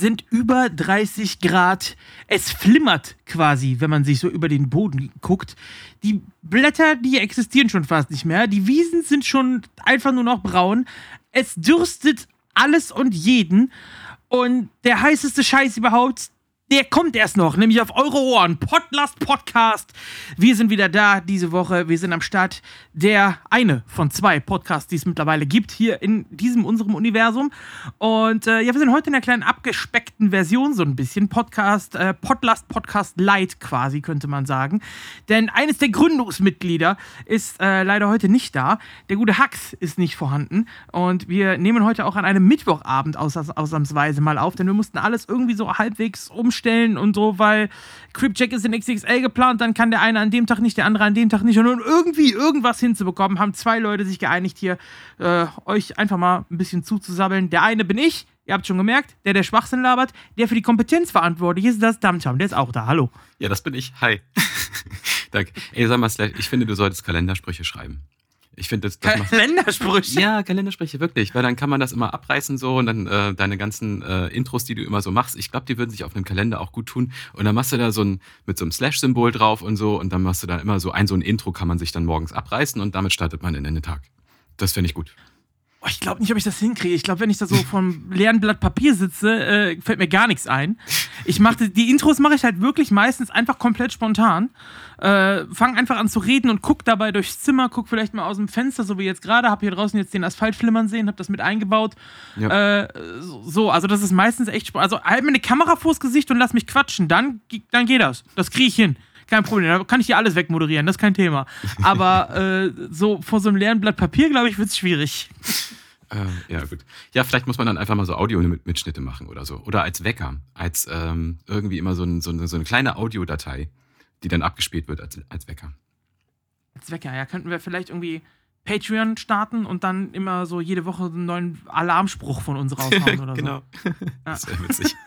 Sind über 30 Grad. Es flimmert quasi, wenn man sich so über den Boden guckt. Die Blätter, die existieren schon fast nicht mehr. Die Wiesen sind schon einfach nur noch braun. Es dürstet alles und jeden. Und der heißeste Scheiß überhaupt, der kommt erst noch, nämlich auf eure Ohren. Podlast Podcast. Wir sind wieder da diese Woche. Wir sind am Start. Der eine von zwei Podcasts, die es mittlerweile gibt, hier in diesem unserem Universum. Und äh, ja, wir sind heute in einer kleinen abgespeckten Version, so ein bisschen. Podcast, äh, Podlast Podcast Light quasi, könnte man sagen. Denn eines der Gründungsmitglieder ist äh, leider heute nicht da. Der gute Hax ist nicht vorhanden. Und wir nehmen heute auch an einem Mittwochabend aus, ausnahmsweise mal auf, denn wir mussten alles irgendwie so halbwegs umstellen stellen und so, weil Cripjack ist in XXL geplant, dann kann der eine an dem Tag nicht, der andere an dem Tag nicht. Und um irgendwie irgendwas hinzubekommen, haben zwei Leute sich geeinigt, hier äh, euch einfach mal ein bisschen zuzusabbeln. Der eine bin ich, ihr habt schon gemerkt, der, der Schwachsinn labert, der für die Kompetenz verantwortlich ist, das Damcham, der ist auch da. Hallo. Ja, das bin ich. Hi. Danke. Ey, sag mal, ich finde, du solltest Kalendersprüche schreiben. Ich finde das, das Kalendersprüche. Ja, Kalendersprüche, wirklich. Weil dann kann man das immer abreißen so und dann äh, deine ganzen äh, Intros, die du immer so machst, ich glaube, die würden sich auf einem Kalender auch gut tun. Und dann machst du da so ein mit so einem Slash-Symbol drauf und so und dann machst du da immer so ein so ein Intro kann man sich dann morgens abreißen und damit startet man in den Tag. Das finde ich gut. Oh, ich glaube nicht, ob ich das hinkriege. Ich glaube, wenn ich da so vom leeren Blatt Papier sitze, äh, fällt mir gar nichts ein. Ich mache die Intros mache ich halt wirklich meistens einfach komplett spontan. Äh, fang einfach an zu reden und guck dabei durchs Zimmer, guck vielleicht mal aus dem Fenster, so wie jetzt gerade. Hab hier draußen jetzt den Asphalt flimmern sehen, hab das mit eingebaut. Ja. Äh, so, also das ist meistens echt spannend. Also halt mir eine Kamera vors Gesicht und lass mich quatschen. Dann, dann geht das. Das kriege ich hin kein Problem. Da kann ich hier alles wegmoderieren, das ist kein Thema. Aber äh, so vor so einem leeren Blatt Papier, glaube ich, wird es schwierig. Äh, ja, gut. Ja, vielleicht muss man dann einfach mal so Audio-Mitschnitte machen oder so. Oder als Wecker. Als ähm, irgendwie immer so, ein, so, eine, so eine kleine Audiodatei, die dann abgespielt wird als, als Wecker. Als Wecker, ja. Könnten wir vielleicht irgendwie Patreon starten und dann immer so jede Woche einen neuen Alarmspruch von uns raushauen oder genau. so. Genau. Das wäre witzig.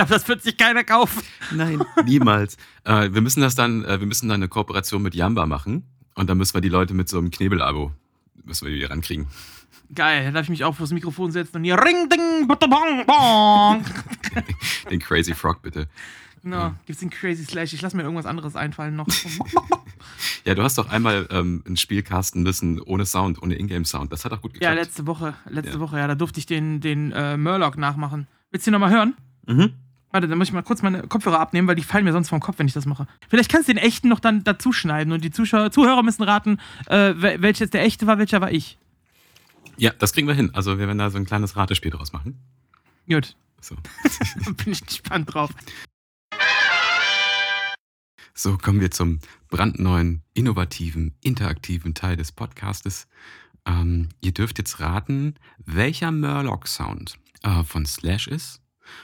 Ich glaube, das wird sich keiner kaufen. Nein, niemals. Äh, wir müssen das dann, äh, wir müssen dann eine Kooperation mit Jamba machen und dann müssen wir die Leute mit so einem Knebel-Abo müssen wir die rankriegen. Geil, dann darf ich mich auch vors Mikrofon setzen und hier Ring, Ding, bong, bong. Den Crazy Frog, bitte. No, ja. gibt's den Crazy Slash? Ich lass mir irgendwas anderes einfallen noch. ja, du hast doch einmal ähm, ein Spiel casten müssen ohne Sound, ohne Ingame-Sound. Das hat auch gut geklappt. Ja, letzte Woche. Letzte ja. Woche, ja, da durfte ich den, den äh, Murloc nachmachen. Willst du den nochmal hören? Mhm. Warte, dann muss ich mal kurz meine Kopfhörer abnehmen, weil die fallen mir sonst vom Kopf, wenn ich das mache. Vielleicht kannst du den echten noch dann dazu schneiden und die Zuschauer, Zuhörer müssen raten, äh, welches der echte war, welcher war ich. Ja, das kriegen wir hin. Also wir werden da so ein kleines Ratespiel draus machen. Gut. So. Bin ich gespannt drauf. So kommen wir zum brandneuen, innovativen, interaktiven Teil des Podcastes. Ähm, ihr dürft jetzt raten, welcher Murloc-Sound äh, von Slash ist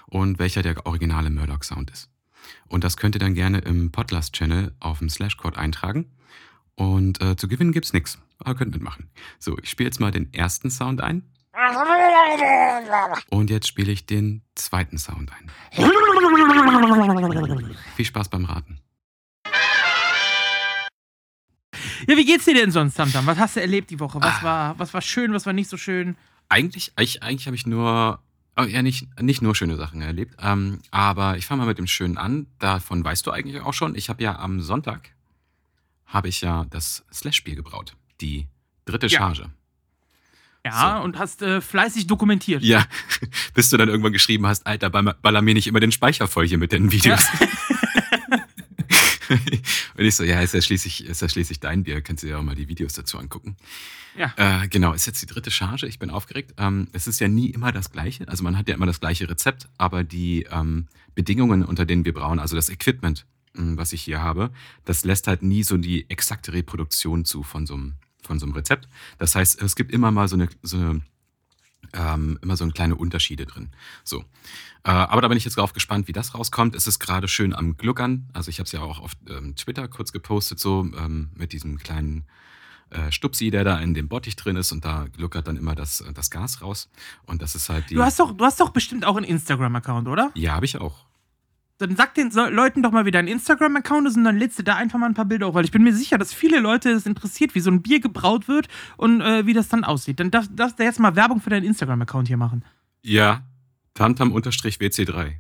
und welcher der originale Murdoch-Sound ist. Und das könnt ihr dann gerne im Podlast-Channel auf dem Slashcode eintragen. Und äh, zu gewinnen gibt's nichts. Aber könnt mitmachen. So, ich spiele jetzt mal den ersten Sound ein. Und jetzt spiele ich den zweiten Sound ein. Viel Spaß beim Raten. Ja, wie geht's dir denn sonst, Tamtam? Was hast du erlebt die Woche? Was, ah. war, was war schön, was war nicht so schön? Eigentlich, eigentlich, eigentlich habe ich nur Oh, ja, nicht, nicht nur schöne Sachen erlebt. Ähm, aber ich fange mal mit dem Schönen an. Davon weißt du eigentlich auch schon. Ich habe ja am Sonntag habe ich ja das Slash-Spiel gebraut. Die dritte ja. Charge. Ja, so. und hast äh, fleißig dokumentiert. Ja, bis du dann irgendwann geschrieben hast, Alter, baller mir nicht immer den Speicher voll hier mit den Videos. Ja. und ich so, ja, ist ja schließlich, ist ja schließlich dein Bier, kannst du dir auch mal die Videos dazu angucken. Ja. Äh, genau, ist jetzt die dritte Charge, ich bin aufgeregt. Ähm, es ist ja nie immer das Gleiche, also man hat ja immer das gleiche Rezept, aber die ähm, Bedingungen, unter denen wir brauen, also das Equipment, mh, was ich hier habe, das lässt halt nie so die exakte Reproduktion zu von so einem, von so einem Rezept. Das heißt, es gibt immer mal so eine, so eine ähm, immer so kleine Unterschiede drin. So. Äh, aber da bin ich jetzt drauf gespannt, wie das rauskommt. Es ist gerade schön am Gluckern. Also ich habe es ja auch auf ähm, Twitter kurz gepostet, so ähm, mit diesem kleinen äh, Stupsi, der da in dem Bottich drin ist und da gluckert dann immer das, das Gas raus. Und das ist halt die. Du hast doch, du hast doch bestimmt auch einen Instagram-Account, oder? Ja, habe ich auch. Dann sag den Leuten doch mal, wie dein Instagram-Account ist und dann lädst du da einfach mal ein paar Bilder hoch, weil ich bin mir sicher, dass viele Leute es interessiert, wie so ein Bier gebraut wird und äh, wie das dann aussieht. Dann darfst, darfst du jetzt mal Werbung für deinen Instagram-Account hier machen. Ja, Tamtam-WC3.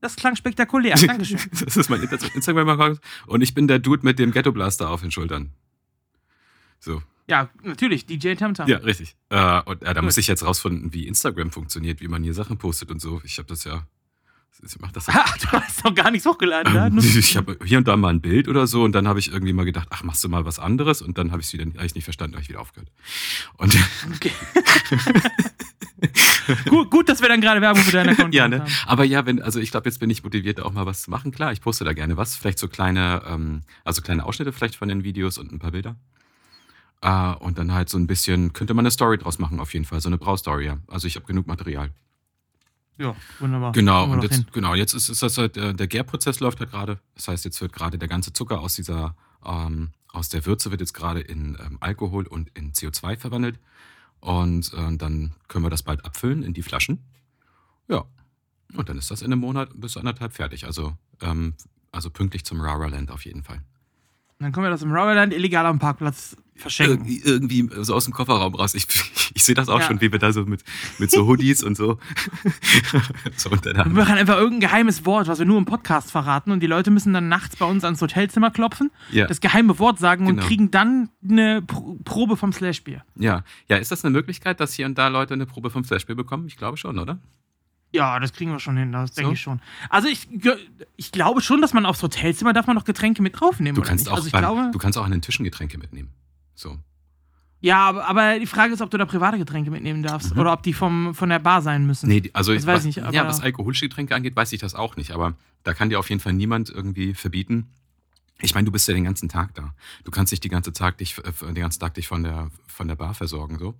Das klang spektakulär. Dankeschön. das ist mein Instagram-Account. Und ich bin der Dude mit dem Ghetto-Blaster auf den Schultern. So. Ja, natürlich, DJ Tamtam. Ja, richtig. Äh, und äh, da muss ich jetzt rausfinden, wie Instagram funktioniert, wie man hier Sachen postet und so. Ich habe das ja ich mach das ach, du hast doch gar nichts hochgeladen, ne? ähm, Ich habe hier und da mal ein Bild oder so und dann habe ich irgendwie mal gedacht, ach, machst du mal was anderes und dann habe ich es wieder hab nicht verstanden, habe ich wieder aufgehört. Und okay. gut, gut, dass wir dann gerade Werbung für deinen Account ja, ne? haben. Aber ja, wenn, also ich glaube, jetzt bin ich motiviert, auch mal was zu machen. Klar, ich poste da gerne was. Vielleicht so kleine, ähm, also kleine Ausschnitte vielleicht von den Videos und ein paar Bilder. Uh, und dann halt so ein bisschen, könnte man eine Story draus machen, auf jeden Fall. So eine Braustory, ja. Also ich habe genug Material. Ja, wunderbar. Genau, und jetzt, genau, jetzt ist, ist das halt, der, der Gärprozess läuft halt gerade. Das heißt, jetzt wird gerade der ganze Zucker aus dieser, ähm, aus der Würze wird jetzt gerade in ähm, Alkohol und in CO2 verwandelt. Und äh, dann können wir das bald abfüllen in die Flaschen. Ja. Und dann ist das in einem Monat bis anderthalb fertig. Also, ähm, also pünktlich zum Rara Land auf jeden Fall. Dann können wir das im Rara Land illegal am Parkplatz verschenken. Ir irgendwie so aus dem Kofferraum raus. Ich, ich sehe das auch ja. schon, wie wir da so mit, mit so Hoodies und so. so wir machen einfach irgendein geheimes Wort, was wir nur im Podcast verraten und die Leute müssen dann nachts bei uns ans Hotelzimmer klopfen, ja. das geheime Wort sagen genau. und kriegen dann eine Probe vom Slashbier. Ja. ja, ist das eine Möglichkeit, dass hier und da Leute eine Probe vom Slashbier bekommen? Ich glaube schon, oder? Ja, das kriegen wir schon hin, das so? denke ich schon. Also ich, ich glaube schon, dass man aufs Hotelzimmer darf man noch Getränke mit draufnehmen. Du kannst, auch, also beim, glaube, du kannst auch an den Tischen Getränke mitnehmen. So. Ja, aber, aber, die Frage ist, ob du da private Getränke mitnehmen darfst mhm. oder ob die vom, von der Bar sein müssen. Nee, also das ich weiß was, nicht. ja, was alkoholische Getränke angeht, weiß ich das auch nicht. Aber da kann dir auf jeden Fall niemand irgendwie verbieten. Ich meine, du bist ja den ganzen Tag da. Du kannst nicht die ganze Tag dich, äh, den ganzen Tag dich von der, von der Bar versorgen, so.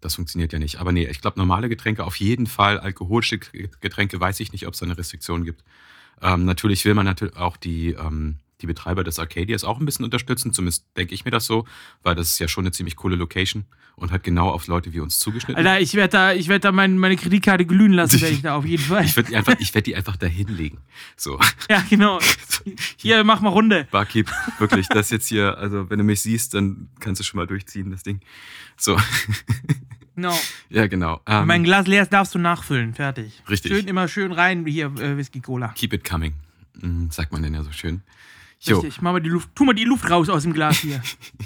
Das funktioniert ja nicht. Aber nee, ich glaube, normale Getränke auf jeden Fall. Alkoholische Getränke weiß ich nicht, ob es da eine Restriktion gibt. Ähm, natürlich will man natürlich auch die, ähm, die Betreiber des Arcadias auch ein bisschen unterstützen. Zumindest denke ich mir das so, weil das ist ja schon eine ziemlich coole Location und hat genau auf Leute wie uns zugeschnitten. Alter, ich werde da, ich werd da mein, meine Kreditkarte glühen lassen, werde ich da auf jeden Fall. ich werde die, einfach, werd die einfach da hinlegen. So. Ja, genau. Hier, mach mal Runde. Barkeep, wirklich, das jetzt hier, also wenn du mich siehst, dann kannst du schon mal durchziehen, das Ding. So. Genau. Ja, genau. Ähm, mein Glas leer darfst du nachfüllen. Fertig. Richtig. Schön immer schön rein, hier äh, Whisky Cola. Keep it coming. Mhm, sagt man denn ja so schön. Jo. Richtig, mach mal die Luft, tu mal die Luft raus aus dem Glas hier.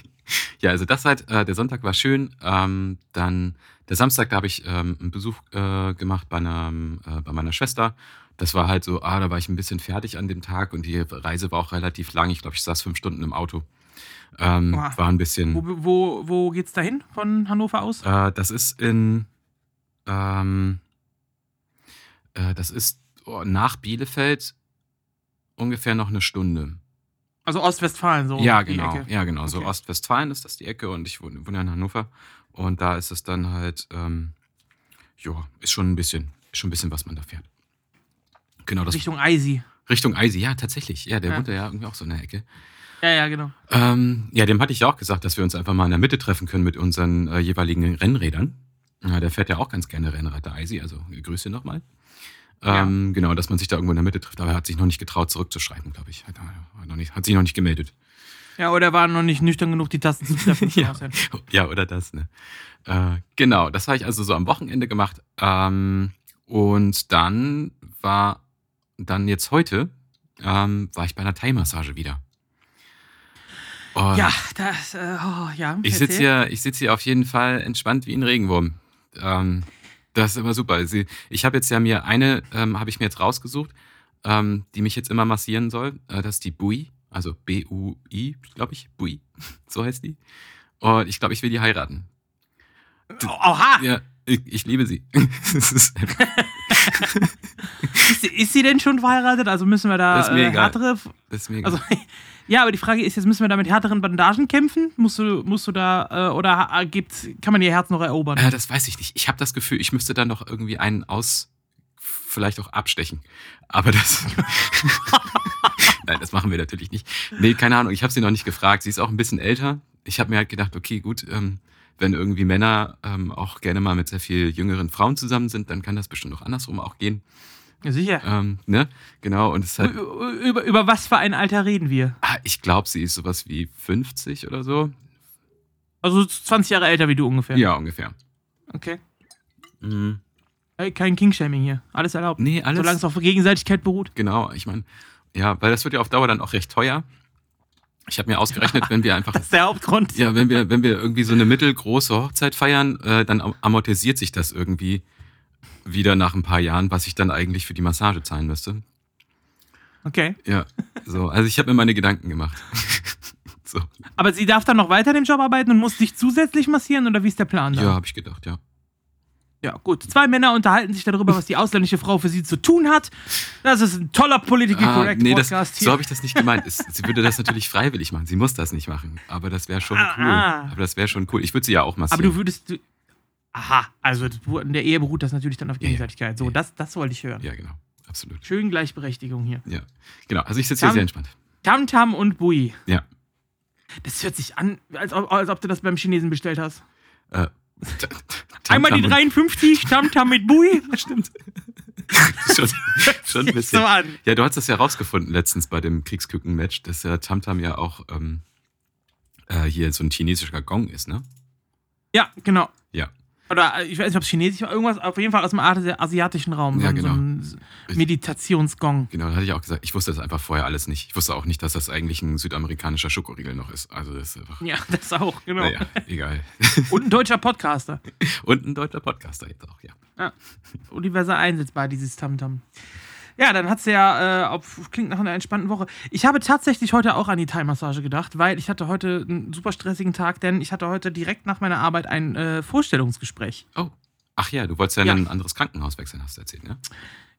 ja, also das halt, äh, der Sonntag war schön. Ähm, dann der Samstag, da habe ich ähm, einen Besuch äh, gemacht bei, einer, äh, bei meiner Schwester. Das war halt so, ah, da war ich ein bisschen fertig an dem Tag und die Reise war auch relativ lang. Ich glaube, ich saß fünf Stunden im Auto. Ähm, war ein bisschen. Wo, wo, wo geht's dahin von Hannover aus? Äh, das ist in. Ähm, äh, das ist oh, nach Bielefeld ungefähr noch eine Stunde. Also Ostwestfalen, so. Ja, genau. Ja, genau. Okay. So Ostwestfalen ist das die Ecke und ich wohne, wohne in Hannover. Und da ist es dann halt, ähm, ja, ist schon ein bisschen, ist schon ein bisschen, was man da fährt. Genau das. Richtung Eisi. Richtung Eisi, ja, tatsächlich. Ja, der ja. wohnt ja irgendwie auch so in der Ecke. Ja, ja, genau. Ähm, ja, dem hatte ich ja auch gesagt, dass wir uns einfach mal in der Mitte treffen können mit unseren äh, jeweiligen Rennrädern. Ja, der fährt ja auch ganz gerne Rennrad, der Eisi, also Grüße nochmal. Ähm, ja. Genau, dass man sich da irgendwo in der Mitte trifft. Aber er hat sich noch nicht getraut, zurückzuschreiben, glaube ich. Hat, hat, noch nicht, hat sich noch nicht gemeldet. Ja, oder er war noch nicht nüchtern genug, die Tasten zu treffen. ja. ja, oder das, ne? Äh, genau, das habe ich also so am Wochenende gemacht. Ähm, und dann war, dann jetzt heute, ähm, war ich bei einer Thai-Massage wieder. Und ja, das, äh, oh, ja. Ich sitze hier, sitz hier auf jeden Fall entspannt wie ein Regenwurm. Ähm, das ist immer super. Ich habe jetzt ja mir eine, ähm, habe ich mir jetzt rausgesucht, ähm, die mich jetzt immer massieren soll. Äh, das ist die Bui, also B-U-I, glaube ich, Bui, so heißt die. Und ich glaube, ich will die heiraten. Oha! Ja, ich, ich liebe sie. ist, sie. ist, sie denn schon verheiratet? Also müssen wir da das ist mir äh, härtere. Das ist mir egal. Also, ja, aber die Frage ist jetzt, müssen wir da mit härteren Bandagen kämpfen? Musst du, musst du da, äh, oder äh, kann man ihr Herz noch erobern? Äh, das weiß ich nicht. Ich habe das Gefühl, ich müsste da noch irgendwie einen aus, vielleicht auch abstechen. Aber das. Nein, das machen wir natürlich nicht. Nee, keine Ahnung, ich habe sie noch nicht gefragt. Sie ist auch ein bisschen älter. Ich habe mir halt gedacht, okay, gut, ähm, wenn irgendwie Männer ähm, auch gerne mal mit sehr viel jüngeren Frauen zusammen sind, dann kann das bestimmt auch andersrum auch gehen. Ja, sicher. Ähm, ne? Genau. Und es halt, über, über was für ein Alter reden wir? Ah, ich glaube, sie ist sowas wie 50 oder so. Also 20 Jahre älter wie du ungefähr? Ja, ungefähr. Okay. Mhm. Kein King-Shaming hier. Alles erlaubt. Nee, alles. Solange es auf Gegenseitigkeit beruht. Genau, ich meine, ja, weil das wird ja auf Dauer dann auch recht teuer. Ich habe mir ausgerechnet, wenn wir einfach. das ist der Hauptgrund. Ja, wenn wir, wenn wir irgendwie so eine mittelgroße Hochzeit feiern, äh, dann amortisiert sich das irgendwie wieder nach ein paar Jahren, was ich dann eigentlich für die Massage zahlen müsste. Okay. Ja, so. Also ich habe mir meine Gedanken gemacht. so. Aber sie darf dann noch weiter in dem Job arbeiten und muss sich zusätzlich massieren oder wie ist der Plan da? Ja, habe ich gedacht, ja. Ja, gut. Zwei Männer unterhalten sich darüber, was die ausländische Frau für sie zu tun hat. Das ist ein toller Political ah, Correct nee, Podcast das, hier. So habe ich das nicht gemeint. Es, sie würde das natürlich freiwillig machen. Sie muss das nicht machen. Aber das wäre schon ah, cool. Ah. Aber das wäre schon cool. Ich würde sie ja auch massieren. Aber du würdest. Du, aha, also in der Ehe beruht das natürlich dann auf Gegenseitigkeit. So, das, das wollte ich hören. Ja, genau. Absolut. Schön Gleichberechtigung hier. Ja, genau. Also ich sitze hier sehr entspannt. Tam Tam und Bui. Ja. Das hört sich an, als ob, als ob du das beim Chinesen bestellt hast. Äh, Einmal die 53, Tamtam mit Bui. Stimmt. schon, schon ein bisschen. Ja, du hast das ja rausgefunden letztens bei dem Kriegsküken-Match, dass ja Tamtam ja auch ähm, äh, hier so ein chinesischer Gong ist, ne? Ja, genau. Ja. Oder äh, ich weiß nicht, ob es chinesisch war, irgendwas, auf jeden Fall aus dem asiatischen Raum. Ja, so, genau. So ein Meditationsgong. Genau, da hatte ich auch gesagt, ich wusste das einfach vorher alles nicht. Ich wusste auch nicht, dass das eigentlich ein südamerikanischer Schokoriegel noch ist. Also das ist einfach. Ja, das auch, genau. Naja, egal. Und ein deutscher Podcaster. Und ein deutscher Podcaster jetzt auch, ja. ja. Universal einsetzbar, dieses Tamtam. -Tam. Ja, dann hat es ja, äh, auf, klingt nach einer entspannten Woche. Ich habe tatsächlich heute auch an die Thai-Massage gedacht, weil ich hatte heute einen super stressigen Tag, denn ich hatte heute direkt nach meiner Arbeit ein äh, Vorstellungsgespräch. Oh. Ach ja, du wolltest ja, ja. in ein anderes Krankenhaus wechseln, hast du erzählt, ne?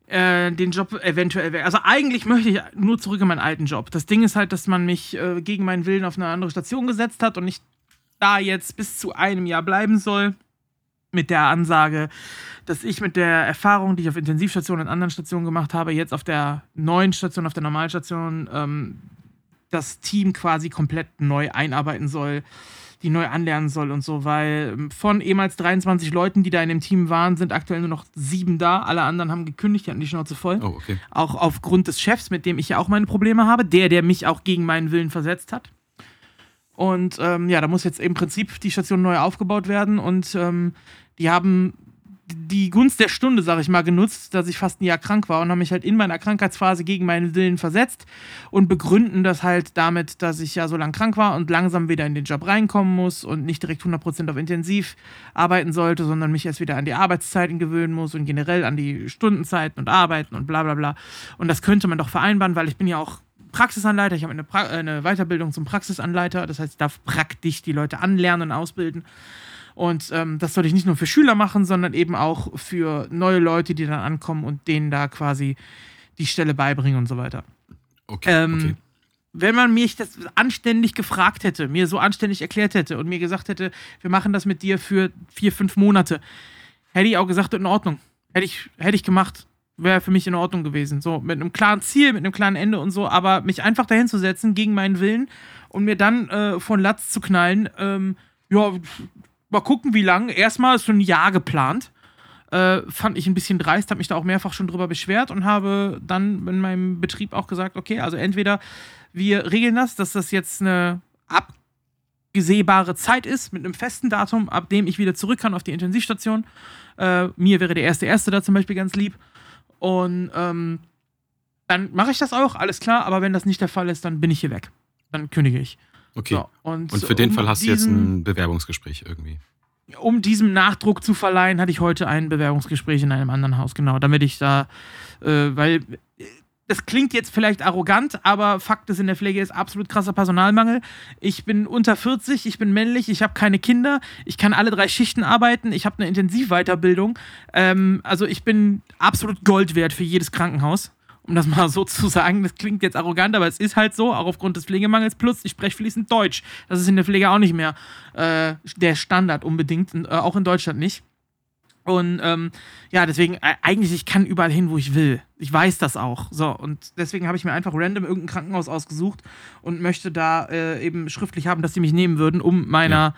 Äh, den Job eventuell Also eigentlich möchte ich nur zurück in meinen alten Job. Das Ding ist halt, dass man mich äh, gegen meinen Willen auf eine andere Station gesetzt hat und ich da jetzt bis zu einem Jahr bleiben soll. Mit der Ansage, dass ich mit der Erfahrung, die ich auf Intensivstationen und anderen Stationen gemacht habe, jetzt auf der neuen Station, auf der Normalstation, ähm, das Team quasi komplett neu einarbeiten soll, die neu anlernen soll und so, weil ähm, von ehemals 23 Leuten, die da in dem Team waren, sind aktuell nur noch sieben da. Alle anderen haben gekündigt, die hatten die Schnauze voll. Oh, okay. Auch aufgrund des Chefs, mit dem ich ja auch meine Probleme habe, der, der mich auch gegen meinen Willen versetzt hat. Und ähm, ja, da muss jetzt im Prinzip die Station neu aufgebaut werden und ähm, die haben die Gunst der Stunde, sag ich mal, genutzt, dass ich fast ein Jahr krank war und haben mich halt in meiner Krankheitsphase gegen meinen Willen versetzt und begründen das halt damit, dass ich ja so lange krank war und langsam wieder in den Job reinkommen muss und nicht direkt 100% auf Intensiv arbeiten sollte, sondern mich erst wieder an die Arbeitszeiten gewöhnen muss und generell an die Stundenzeiten und Arbeiten und bla bla bla. Und das könnte man doch vereinbaren, weil ich bin ja auch Praxisanleiter, ich habe eine, pra eine Weiterbildung zum Praxisanleiter, das heißt, ich darf praktisch die Leute anlernen und ausbilden. Und ähm, das sollte ich nicht nur für Schüler machen, sondern eben auch für neue Leute, die dann ankommen und denen da quasi die Stelle beibringen und so weiter. Okay. Ähm, okay. Wenn man mich das anständig gefragt hätte, mir so anständig erklärt hätte und mir gesagt hätte, wir machen das mit dir für vier, fünf Monate, hätte ich auch gesagt, in Ordnung. Hätte ich, hätte ich gemacht. Wäre für mich in Ordnung gewesen. So, mit einem klaren Ziel, mit einem klaren Ende und so, aber mich einfach dahin zu setzen gegen meinen Willen und mir dann äh, von Latz zu knallen, ähm, ja, mal gucken, wie lange. Erstmal ist so ein Jahr geplant. Äh, fand ich ein bisschen dreist, habe mich da auch mehrfach schon drüber beschwert und habe dann in meinem Betrieb auch gesagt, okay, also entweder wir regeln das, dass das jetzt eine abgesehbare Zeit ist mit einem festen Datum, ab dem ich wieder zurück kann auf die Intensivstation. Äh, mir wäre der erste erste da zum Beispiel ganz lieb. Und ähm, dann mache ich das auch, alles klar, aber wenn das nicht der Fall ist, dann bin ich hier weg. Dann kündige ich. Okay. So, und, und, für den um Fall hast du jetzt ein Bewerbungsgespräch irgendwie. Um diesem Nachdruck zu verleihen, hatte ich heute ein Bewerbungsgespräch in einem anderen Haus, genau, damit ich da, äh, weil das klingt jetzt vielleicht arrogant, aber Fakt ist, in der Pflege ist absolut krasser Personalmangel. Ich bin unter 40, ich bin männlich, ich habe keine Kinder, ich kann alle drei Schichten arbeiten, ich habe eine Intensivweiterbildung. Ähm, also ich bin absolut Gold wert für jedes Krankenhaus um das mal so zu sagen. Das klingt jetzt arrogant, aber es ist halt so, auch aufgrund des Pflegemangels. Plus, ich spreche fließend Deutsch. Das ist in der Pflege auch nicht mehr äh, der Standard unbedingt, äh, auch in Deutschland nicht. Und ähm, ja, deswegen, äh, eigentlich, ich kann überall hin, wo ich will. Ich weiß das auch. So, und deswegen habe ich mir einfach random irgendein Krankenhaus ausgesucht und möchte da äh, eben schriftlich haben, dass sie mich nehmen würden, um meiner. Ja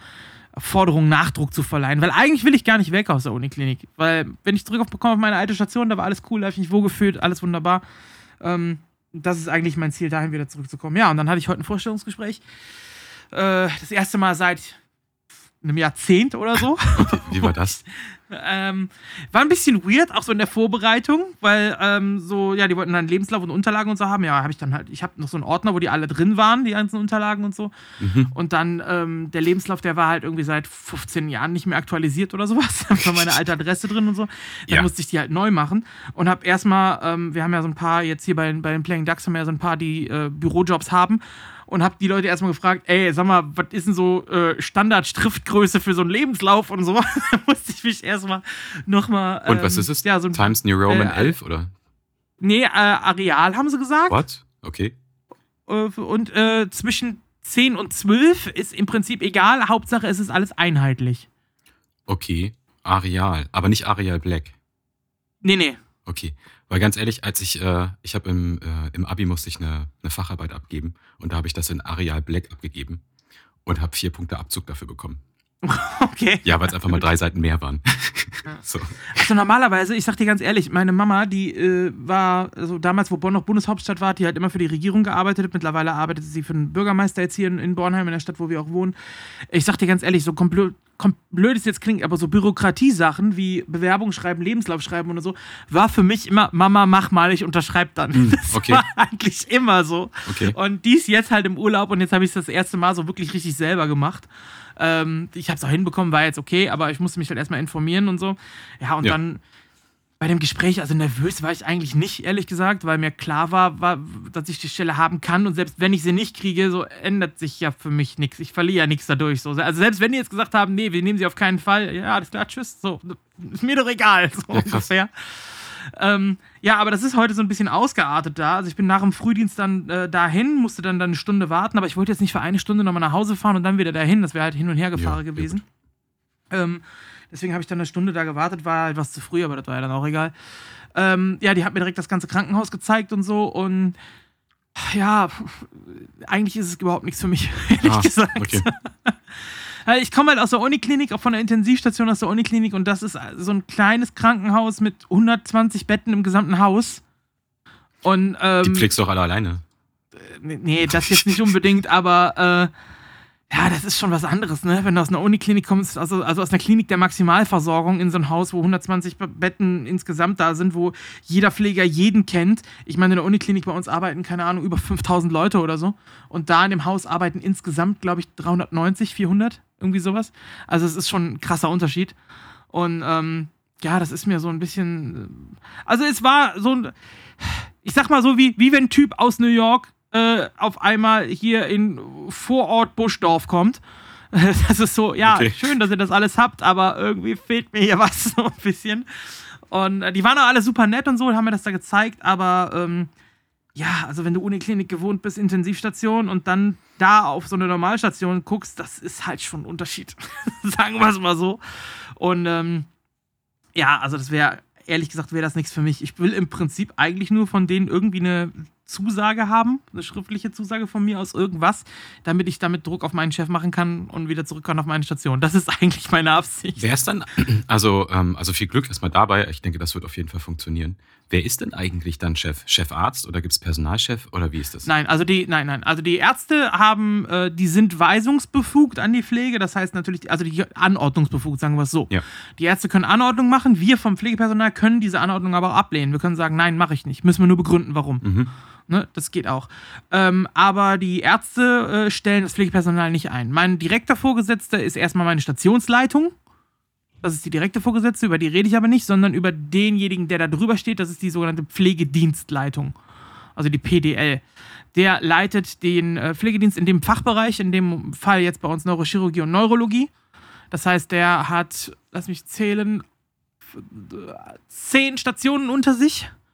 Forderung Nachdruck zu verleihen. Weil eigentlich will ich gar nicht weg aus der Uniklinik. Weil, wenn ich zurückkomme auf meine alte Station, da war alles cool, da habe ich mich wohlgefühlt, alles wunderbar. Ähm, das ist eigentlich mein Ziel, dahin wieder zurückzukommen. Ja, und dann hatte ich heute ein Vorstellungsgespräch. Äh, das erste Mal seit einem Jahrzehnt oder so. Wie war das? Ähm, war ein bisschen weird, auch so in der Vorbereitung, weil ähm, so, ja, die wollten dann Lebenslauf und Unterlagen und so haben. Ja, habe ich dann halt, ich habe noch so einen Ordner, wo die alle drin waren, die ganzen Unterlagen und so. Mhm. Und dann ähm, der Lebenslauf, der war halt irgendwie seit 15 Jahren nicht mehr aktualisiert oder sowas. Da war meine alte Adresse drin und so. Dann ja. musste ich die halt neu machen und habe erstmal, ähm, wir haben ja so ein paar, jetzt hier bei, bei den Playing Ducks haben wir ja so ein paar, die äh, Bürojobs haben und habe die Leute erstmal gefragt, ey, sag mal, was ist denn so äh, Standard-Schriftgröße für so einen Lebenslauf und so. da musste ich mich erstmal nochmal. Ähm, und was ähm, ist es? Ja, so ein, Times New Roman äh, 11 oder? Nee, äh, Areal haben sie gesagt. What? Okay. Äh, und äh, zwischen 10 und 12 ist im Prinzip egal. Hauptsache, es ist alles einheitlich. Okay. Areal, aber nicht Areal Black. Nee, nee. Okay. Weil ganz ehrlich, als ich, äh, ich habe im, äh, im Abi musste ich eine, eine Facharbeit abgeben und da habe ich das in Areal Black abgegeben und habe vier Punkte Abzug dafür bekommen. Okay. Ja, weil es einfach mal drei Seiten mehr waren. so. Also normalerweise, ich sag dir ganz ehrlich, meine Mama, die äh, war, also damals, wo Bonn noch Bundeshauptstadt war, die hat immer für die Regierung gearbeitet. Mittlerweile arbeitet sie für den Bürgermeister jetzt hier in, in Bornheim, in der Stadt, wo wir auch wohnen. Ich sag dir ganz ehrlich, so komplett blöd es jetzt klingt, aber so Bürokratiesachen wie Bewerbung schreiben, Lebenslauf schreiben oder so, war für mich immer, Mama, mach mal, ich unterschreibe dann. Das okay. war eigentlich immer so. Okay. Und dies jetzt halt im Urlaub und jetzt habe ich es das erste Mal so wirklich richtig selber gemacht. Ähm, ich habe es auch hinbekommen, war jetzt okay, aber ich musste mich halt erstmal informieren und so. Ja, und ja. dann bei dem Gespräch, also nervös war ich eigentlich nicht, ehrlich gesagt, weil mir klar war, war, dass ich die Stelle haben kann und selbst wenn ich sie nicht kriege, so ändert sich ja für mich nichts. Ich verliere ja nichts dadurch. So. Also selbst wenn die jetzt gesagt haben, nee, wir nehmen sie auf keinen Fall, ja, alles klar, tschüss, so, ist mir doch egal, so ja, ungefähr. Ähm, ja, aber das ist heute so ein bisschen ausgeartet da. Also ich bin nach dem Frühdienst dann äh, dahin, musste dann, dann eine Stunde warten, aber ich wollte jetzt nicht für eine Stunde nochmal nach Hause fahren und dann wieder dahin. Das wäre halt hin und her gefahren ja, gewesen. Ähm, deswegen habe ich dann eine Stunde da gewartet, war halt was zu früh, aber das war ja dann auch egal. Ähm, ja, die hat mir direkt das ganze Krankenhaus gezeigt und so und ja, eigentlich ist es überhaupt nichts für mich, ehrlich ah, gesagt. Okay. Ich komme halt aus der Uniklinik, auch von der Intensivstation aus der Uniklinik und das ist so ein kleines Krankenhaus mit 120 Betten im gesamten Haus. Und, ähm, Die pflegst du auch alle alleine. Äh, nee, das jetzt nicht unbedingt, aber äh, ja, das ist schon was anderes, ne? Wenn du aus einer Uniklinik kommst, also, also aus einer Klinik der Maximalversorgung in so ein Haus, wo 120 Betten insgesamt da sind, wo jeder Pfleger jeden kennt. Ich meine, in der Uniklinik bei uns arbeiten, keine Ahnung, über 5000 Leute oder so. Und da in dem Haus arbeiten insgesamt, glaube ich, 390, 400. Irgendwie sowas. Also es ist schon ein krasser Unterschied. Und ähm, ja, das ist mir so ein bisschen. Also es war so ein. Ich sag mal so, wie, wie wenn ein Typ aus New York äh, auf einmal hier in Vorort Buschdorf kommt. Das ist so, ja, okay. schön, dass ihr das alles habt, aber irgendwie fehlt mir hier was so ein bisschen. Und äh, die waren auch alle super nett und so, haben mir das da gezeigt, aber ähm, ja, also wenn du Uniklinik gewohnt bist, Intensivstation und dann da auf so eine Normalstation guckst, das ist halt schon ein Unterschied. Sagen wir es mal so. Und ähm, ja, also das wäre, ehrlich gesagt, wäre das nichts für mich. Ich will im Prinzip eigentlich nur von denen irgendwie eine Zusage haben, eine schriftliche Zusage von mir aus irgendwas, damit ich damit Druck auf meinen Chef machen kann und wieder zurück kann auf meine Station. Das ist eigentlich meine Absicht. Wer ist dann, also, ähm, also viel Glück erstmal dabei. Ich denke, das wird auf jeden Fall funktionieren. Wer ist denn eigentlich dann Chef? Chefarzt oder gibt es Personalchef oder wie ist das? Nein, also die, nein, nein. Also die Ärzte haben, äh, die sind weisungsbefugt an die Pflege. Das heißt natürlich, also die Anordnungsbefugt, sagen wir es so. Ja. Die Ärzte können Anordnung machen. Wir vom Pflegepersonal können diese Anordnung aber auch ablehnen. Wir können sagen, nein, mache ich nicht. Müssen wir nur begründen, warum. Mhm. Ne, das geht auch. Ähm, aber die Ärzte äh, stellen das Pflegepersonal nicht ein. Mein direkter Vorgesetzter ist erstmal meine Stationsleitung. Das ist die direkte Vorgesetzte, über die rede ich aber nicht, sondern über denjenigen, der da drüber steht. Das ist die sogenannte Pflegedienstleitung. Also die PDL. Der leitet den äh, Pflegedienst in dem Fachbereich, in dem Fall jetzt bei uns Neurochirurgie und Neurologie. Das heißt, der hat, lass mich zählen, zehn Stationen unter sich äh,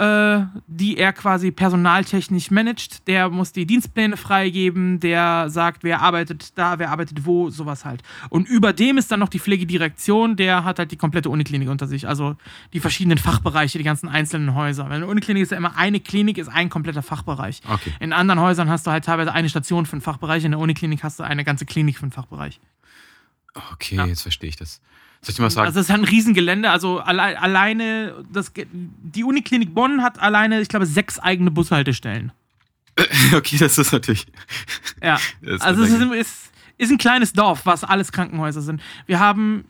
die er quasi personaltechnisch managt. Der muss die Dienstpläne freigeben, der sagt, wer arbeitet da, wer arbeitet wo, sowas halt. Und über dem ist dann noch die Pflegedirektion, der hat halt die komplette Uniklinik unter sich, also die verschiedenen Fachbereiche, die ganzen einzelnen Häuser. Weil eine Uniklinik ist ja immer eine Klinik, ist ein kompletter Fachbereich. Okay. In anderen Häusern hast du halt teilweise eine Station für einen Fachbereich, in der Uniklinik hast du eine ganze Klinik für einen Fachbereich. Okay, ja. jetzt verstehe ich das. Soll ich mal sagen? Also es ist ein Riesengelände. Also alle, alleine, das, die Uniklinik Bonn hat alleine, ich glaube, sechs eigene Bushaltestellen. Okay, das ist natürlich. Ja. Ist also es ist, ist, ist, ein kleines Dorf, was alles Krankenhäuser sind. Wir haben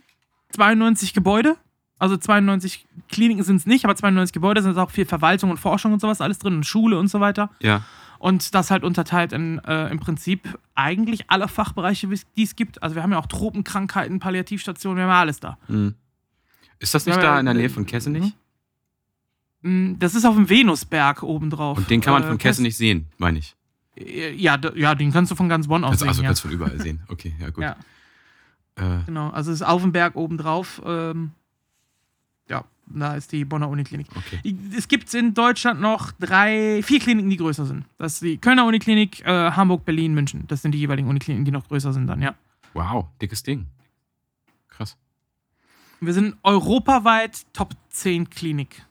92 Gebäude. Also 92 Kliniken sind es nicht, aber 92 Gebäude sind auch viel Verwaltung und Forschung und sowas alles drin und Schule und so weiter. Ja. Und das halt unterteilt in äh, im Prinzip eigentlich alle Fachbereiche, die es gibt. Also wir haben ja auch Tropenkrankheiten, Palliativstationen, wir haben ja alles da. Mhm. Ist das nicht ja, da in der Nähe von Kessenich? Mhm. Das ist auf dem Venusberg obendrauf. Und den kann man von äh, Kessenich sehen, meine ich. Äh, ja, ja, den kannst du von ganz Bonn aus also, sehen. Also ja. kannst du von überall sehen. Okay, ja gut. Ja. Äh. Genau, also es ist auf dem Berg obendrauf. Ähm, da ist die Bonner Uniklinik. Okay. Es gibt in Deutschland noch drei, vier Kliniken, die größer sind. Das ist die Kölner Uniklinik, äh, Hamburg, Berlin, München. Das sind die jeweiligen Unikliniken, die noch größer sind dann, ja. Wow, dickes Ding. Krass. Wir sind europaweit Top 10 Klinik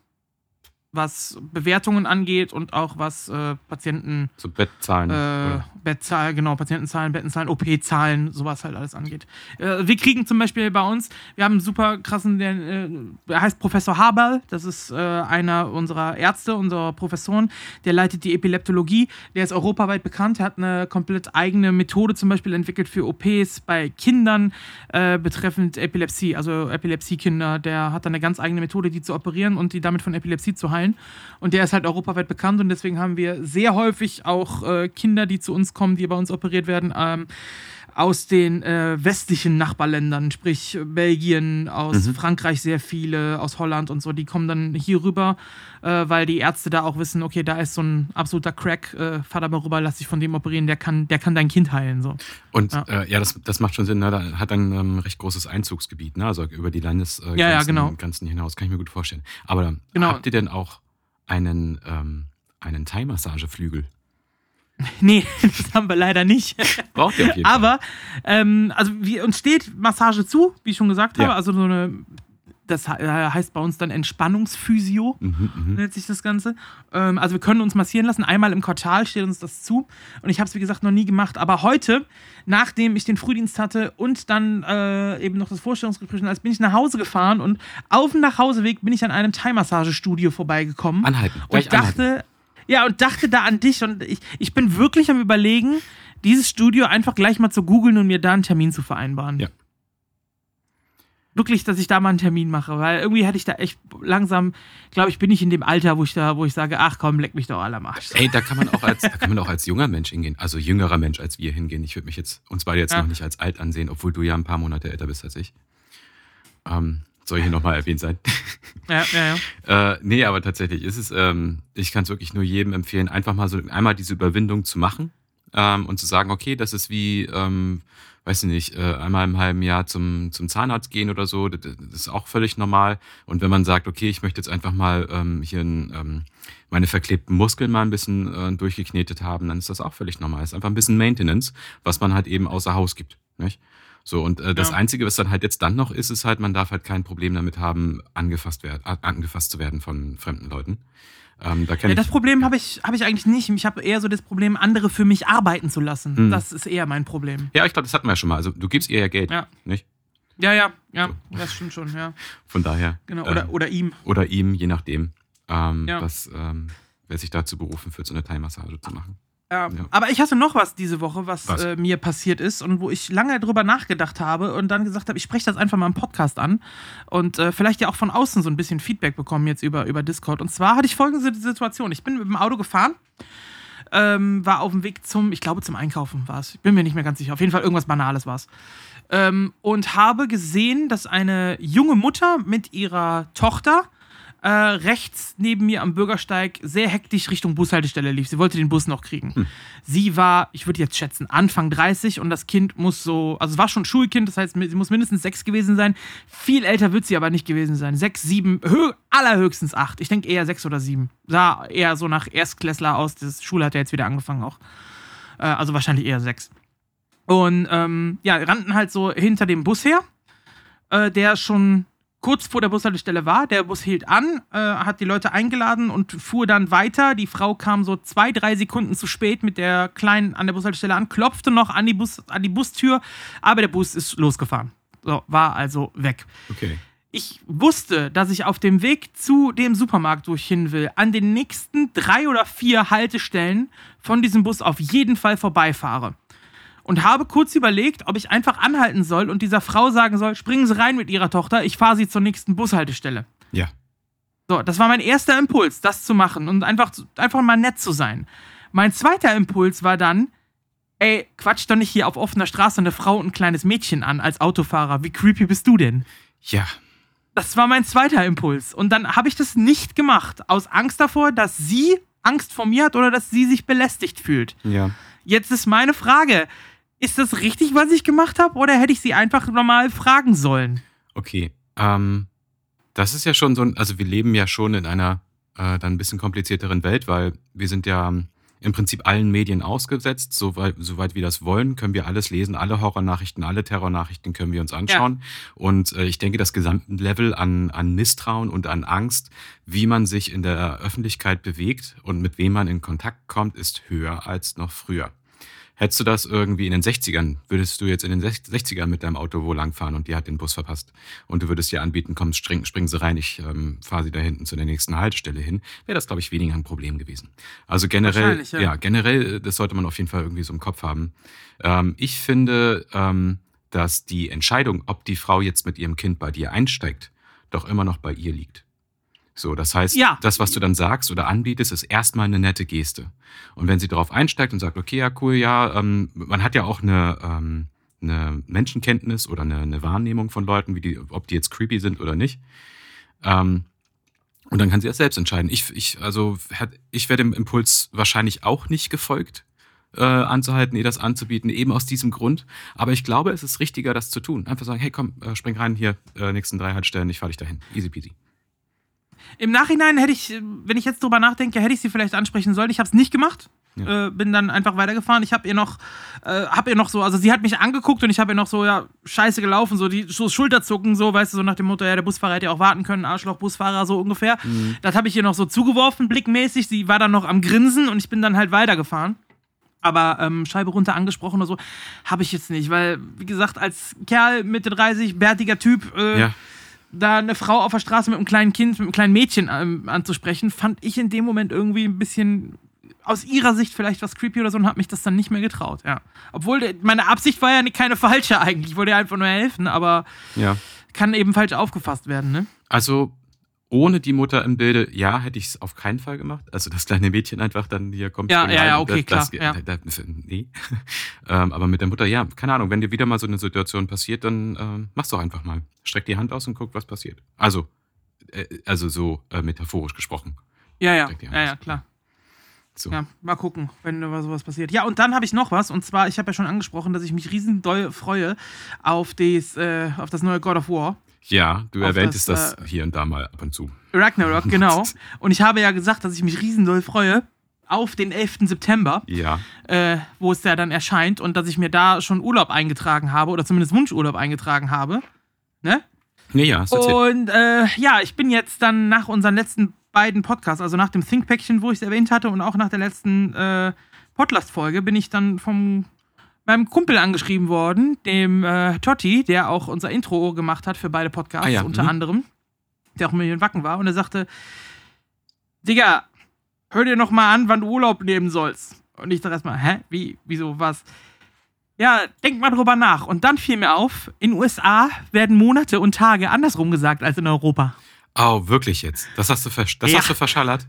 was Bewertungen angeht und auch was äh, Patienten. So Bettzahlen. Äh, Bettzahlen, genau, Patientenzahlen, Bettenzahlen, OP-Zahlen, sowas halt alles angeht. Äh, wir kriegen zum Beispiel bei uns, wir haben einen super krassen, der, äh, der heißt Professor Haberl, das ist äh, einer unserer Ärzte, unserer Professoren, der leitet die Epileptologie, der ist europaweit bekannt, er hat eine komplett eigene Methode zum Beispiel entwickelt für OPs bei Kindern äh, betreffend Epilepsie, also Epilepsiekinder, der hat dann eine ganz eigene Methode, die zu operieren und die damit von Epilepsie zu heilen Zahlen. Und der ist halt europaweit bekannt und deswegen haben wir sehr häufig auch äh, Kinder, die zu uns kommen, die bei uns operiert werden. Ähm, aus den äh, westlichen Nachbarländern, sprich Belgien, aus mhm. Frankreich sehr viele, aus Holland und so, die kommen dann hier rüber, äh, weil die Ärzte da auch wissen, okay, da ist so ein absoluter Crack, äh, fahr da mal rüber, lass dich von dem operieren, der kann, der kann dein Kind heilen. So. Und ja, äh, ja das, das macht schon Sinn, ne? da hat ein ähm, recht großes Einzugsgebiet, ne? also über die Landesgrenzen ja, ja, genau. hinaus, kann ich mir gut vorstellen. Aber genau. habt ihr denn auch einen, ähm, einen Thai-Massageflügel? Nee, das haben wir leider nicht. Braucht ihr auf jeden Fall. Aber, ähm, also wir, uns steht Massage zu, wie ich schon gesagt ja. habe. Also so eine, das äh, heißt bei uns dann Entspannungsphysio, mhm, mhm, nennt sich das Ganze. Ähm, also wir können uns massieren lassen. Einmal im Quartal steht uns das zu. Und ich habe es, wie gesagt, noch nie gemacht. Aber heute, nachdem ich den Frühdienst hatte und dann äh, eben noch das Vorstellungsgespräch, als bin ich nach Hause gefahren und auf dem Nachhauseweg bin ich an einem Thai-Massagestudio vorbeigekommen. Anhalten. Und ich dachte, anhalten. Ja, und dachte da an dich und ich, ich bin wirklich am überlegen, dieses Studio einfach gleich mal zu googeln und mir da einen Termin zu vereinbaren. Ja. Wirklich, dass ich da mal einen Termin mache, weil irgendwie hätte ich da echt langsam, glaube ich, bin ich in dem Alter, wo ich da, wo ich sage, ach komm, leck mich doch alle am Arsch. Ey, da kann man auch als, da kann man auch als junger Mensch hingehen, also jüngerer Mensch als wir hingehen. Ich würde mich jetzt uns beide jetzt ja. noch nicht als alt ansehen, obwohl du ja ein paar Monate älter bist als ich. Ähm, soll hier nochmal erwähnt sein. Ja, ja, ja. äh, nee, aber tatsächlich ist es, ähm, ich kann es wirklich nur jedem empfehlen, einfach mal so einmal diese Überwindung zu machen ähm, und zu sagen, okay, das ist wie, ähm, weiß ich nicht, äh, einmal im halben Jahr zum, zum Zahnarzt gehen oder so, das, das, ist auch völlig normal. Und wenn man sagt, okay, ich möchte jetzt einfach mal ähm, hier ein, ähm, meine verklebten Muskeln mal ein bisschen äh, durchgeknetet haben, dann ist das auch völlig normal. Es ist einfach ein bisschen Maintenance, was man halt eben außer Haus gibt. Nicht? So, und äh, das ja. Einzige, was dann halt jetzt dann noch ist, ist halt, man darf halt kein Problem damit haben, angefasst, werd, angefasst zu werden von fremden Leuten. Ähm, da ja, das Problem ja. habe ich, hab ich eigentlich nicht. Ich habe eher so das Problem, andere für mich arbeiten zu lassen. Hm. Das ist eher mein Problem. Ja, ich glaube, das hatten wir ja schon mal. Also du gibst ihr ja Geld, ja. nicht? Ja, ja, ja, so. das stimmt schon, ja. Von daher. Genau, oder, äh, oder ihm. Oder ihm, je nachdem. Ähm, was, ähm, wer sich dazu berufen fühlt, so eine Thai-Massage zu machen. Ja. Aber ich hatte noch was diese Woche, was, was? Äh, mir passiert ist und wo ich lange drüber nachgedacht habe und dann gesagt habe, ich spreche das einfach mal im Podcast an und äh, vielleicht ja auch von außen so ein bisschen Feedback bekommen jetzt über, über Discord. Und zwar hatte ich folgende Situation. Ich bin mit dem Auto gefahren, ähm, war auf dem Weg zum, ich glaube zum Einkaufen war es. Ich bin mir nicht mehr ganz sicher. Auf jeden Fall irgendwas Banales war es. Ähm, und habe gesehen, dass eine junge Mutter mit ihrer Tochter äh, rechts neben mir am Bürgersteig sehr hektisch Richtung Bushaltestelle lief. Sie wollte den Bus noch kriegen. Hm. Sie war, ich würde jetzt schätzen, Anfang 30 und das Kind muss so, also es war schon Schulkind, das heißt, sie muss mindestens sechs gewesen sein. Viel älter wird sie aber nicht gewesen sein. Sechs, sieben, hö allerhöchstens acht. Ich denke eher sechs oder sieben. Sah eher so nach Erstklässler aus. Das Schule hat ja jetzt wieder angefangen auch. Äh, also wahrscheinlich eher sechs. Und ähm, ja, rannten halt so hinter dem Bus her, äh, der schon kurz vor der Bushaltestelle war. Der Bus hielt an, äh, hat die Leute eingeladen und fuhr dann weiter. Die Frau kam so zwei, drei Sekunden zu spät mit der Kleinen an der Bushaltestelle an, klopfte noch an die, Bus, an die Bustür, aber der Bus ist losgefahren. So, war also weg. Okay. Ich wusste, dass ich auf dem Weg zu dem Supermarkt, wo ich hin will, an den nächsten drei oder vier Haltestellen von diesem Bus auf jeden Fall vorbeifahre. Und habe kurz überlegt, ob ich einfach anhalten soll und dieser Frau sagen soll, springen Sie rein mit Ihrer Tochter, ich fahre Sie zur nächsten Bushaltestelle. Ja. So, das war mein erster Impuls, das zu machen und einfach, einfach mal nett zu sein. Mein zweiter Impuls war dann, ey, quatsch doch nicht hier auf offener Straße eine Frau und ein kleines Mädchen an als Autofahrer. Wie creepy bist du denn? Ja. Das war mein zweiter Impuls. Und dann habe ich das nicht gemacht, aus Angst davor, dass sie Angst vor mir hat oder dass sie sich belästigt fühlt. Ja. Jetzt ist meine Frage: Ist das richtig, was ich gemacht habe, oder hätte ich sie einfach normal fragen sollen? Okay. Ähm, das ist ja schon so ein, also wir leben ja schon in einer äh, dann ein bisschen komplizierteren Welt, weil wir sind ja im Prinzip allen Medien ausgesetzt. Soweit, soweit wir das wollen, können wir alles lesen, alle Horrornachrichten, alle Terrornachrichten können wir uns anschauen. Ja. Und äh, ich denke, das gesamte Level an, an Misstrauen und an Angst, wie man sich in der Öffentlichkeit bewegt und mit wem man in Kontakt kommt, ist höher als noch früher. Hättest du das irgendwie in den 60ern, würdest du jetzt in den 60ern mit deinem Auto wo langfahren und die hat den Bus verpasst und du würdest dir anbieten, komm, spring, springen sie rein, ich ähm, fahre sie da hinten zu der nächsten Haltestelle hin, wäre das, glaube ich, weniger ein Problem gewesen. Also generell, ja. ja. generell, das sollte man auf jeden Fall irgendwie so im Kopf haben. Ähm, ich finde, ähm, dass die Entscheidung, ob die Frau jetzt mit ihrem Kind bei dir einsteigt, doch immer noch bei ihr liegt. So, das heißt, ja. das, was du dann sagst oder anbietest, ist erstmal eine nette Geste. Und wenn sie darauf einsteigt und sagt, okay, ja, cool, ja, ähm, man hat ja auch eine, ähm, eine Menschenkenntnis oder eine, eine, Wahrnehmung von Leuten, wie die, ob die jetzt creepy sind oder nicht. Ähm, und dann kann sie das selbst entscheiden. Ich, ich, also, ich werde dem Impuls wahrscheinlich auch nicht gefolgt, äh, anzuhalten, ihr das anzubieten, eben aus diesem Grund. Aber ich glaube, es ist richtiger, das zu tun. Einfach sagen, hey, komm, äh, spring rein hier, äh, nächsten drei Haltestellen, ich fahre dich dahin. Easy peasy. Im Nachhinein hätte ich, wenn ich jetzt drüber nachdenke, hätte ich sie vielleicht ansprechen sollen. Ich habe es nicht gemacht. Ja. Äh, bin dann einfach weitergefahren. Ich habe ihr noch, äh, habe ihr noch so, also sie hat mich angeguckt und ich habe ihr noch so, ja, scheiße gelaufen, so die so Schulterzucken, so, weißt du, so nach dem Motto, ja, der Busfahrer hätte ja auch warten können, Arschloch-Busfahrer, so ungefähr. Mhm. Das habe ich ihr noch so zugeworfen, blickmäßig. Sie war dann noch am Grinsen und ich bin dann halt weitergefahren. Aber ähm, Scheibe runter angesprochen oder so, habe ich jetzt nicht, weil, wie gesagt, als Kerl Mitte 30, bärtiger Typ, äh, ja da eine Frau auf der Straße mit einem kleinen Kind, mit einem kleinen Mädchen ähm, anzusprechen, fand ich in dem Moment irgendwie ein bisschen aus ihrer Sicht vielleicht was creepy oder so und habe mich das dann nicht mehr getraut, ja. Obwohl meine Absicht war ja keine falsche eigentlich, ich wollte ja einfach nur helfen, aber ja. kann eben falsch aufgefasst werden, ne? Also ohne die Mutter im Bilde, ja, hätte ich es auf keinen Fall gemacht. Also das kleine Mädchen einfach dann hier kommt. Ja, ja, ja, okay, das, klar. Das, ja. Das, nee. ähm, aber mit der Mutter, ja, keine Ahnung, wenn dir wieder mal so eine Situation passiert, dann ähm, mach's doch einfach mal. Streck die Hand aus und guck, was passiert. Also, äh, also so äh, metaphorisch gesprochen. Ja, ja, ja, ja, klar. So. Ja, mal gucken, wenn sowas passiert. Ja, und dann habe ich noch was. Und zwar, ich habe ja schon angesprochen, dass ich mich riesen doll freue auf, des, äh, auf das neue God of War. Ja, du erwähntest das, das äh, hier und da mal ab und zu. Ragnarok, genau. und ich habe ja gesagt, dass ich mich riesendoll freue auf den 11. September, ja. äh, wo es ja dann erscheint und dass ich mir da schon Urlaub eingetragen habe oder zumindest Wunschurlaub eingetragen habe. Ne? Nee, ja, so Und äh, ja, ich bin jetzt dann nach unseren letzten beiden Podcasts, also nach dem Think-Päckchen, wo ich es erwähnt hatte und auch nach der letzten äh, Podcast-Folge, bin ich dann vom meinem Kumpel angeschrieben worden, dem äh, Totti, der auch unser Intro gemacht hat für beide Podcasts, ah, ja. unter mhm. anderem, der auch mit in Wacken war. Und er sagte, Digga, hör dir noch mal an, wann du Urlaub nehmen sollst. Und ich dachte erstmal, hä? Wie? Wieso? Was? Ja, denk mal drüber nach. Und dann fiel mir auf, in den USA werden Monate und Tage andersrum gesagt als in Europa. Oh, wirklich jetzt? Das hast du, das ja. hast du verschallert?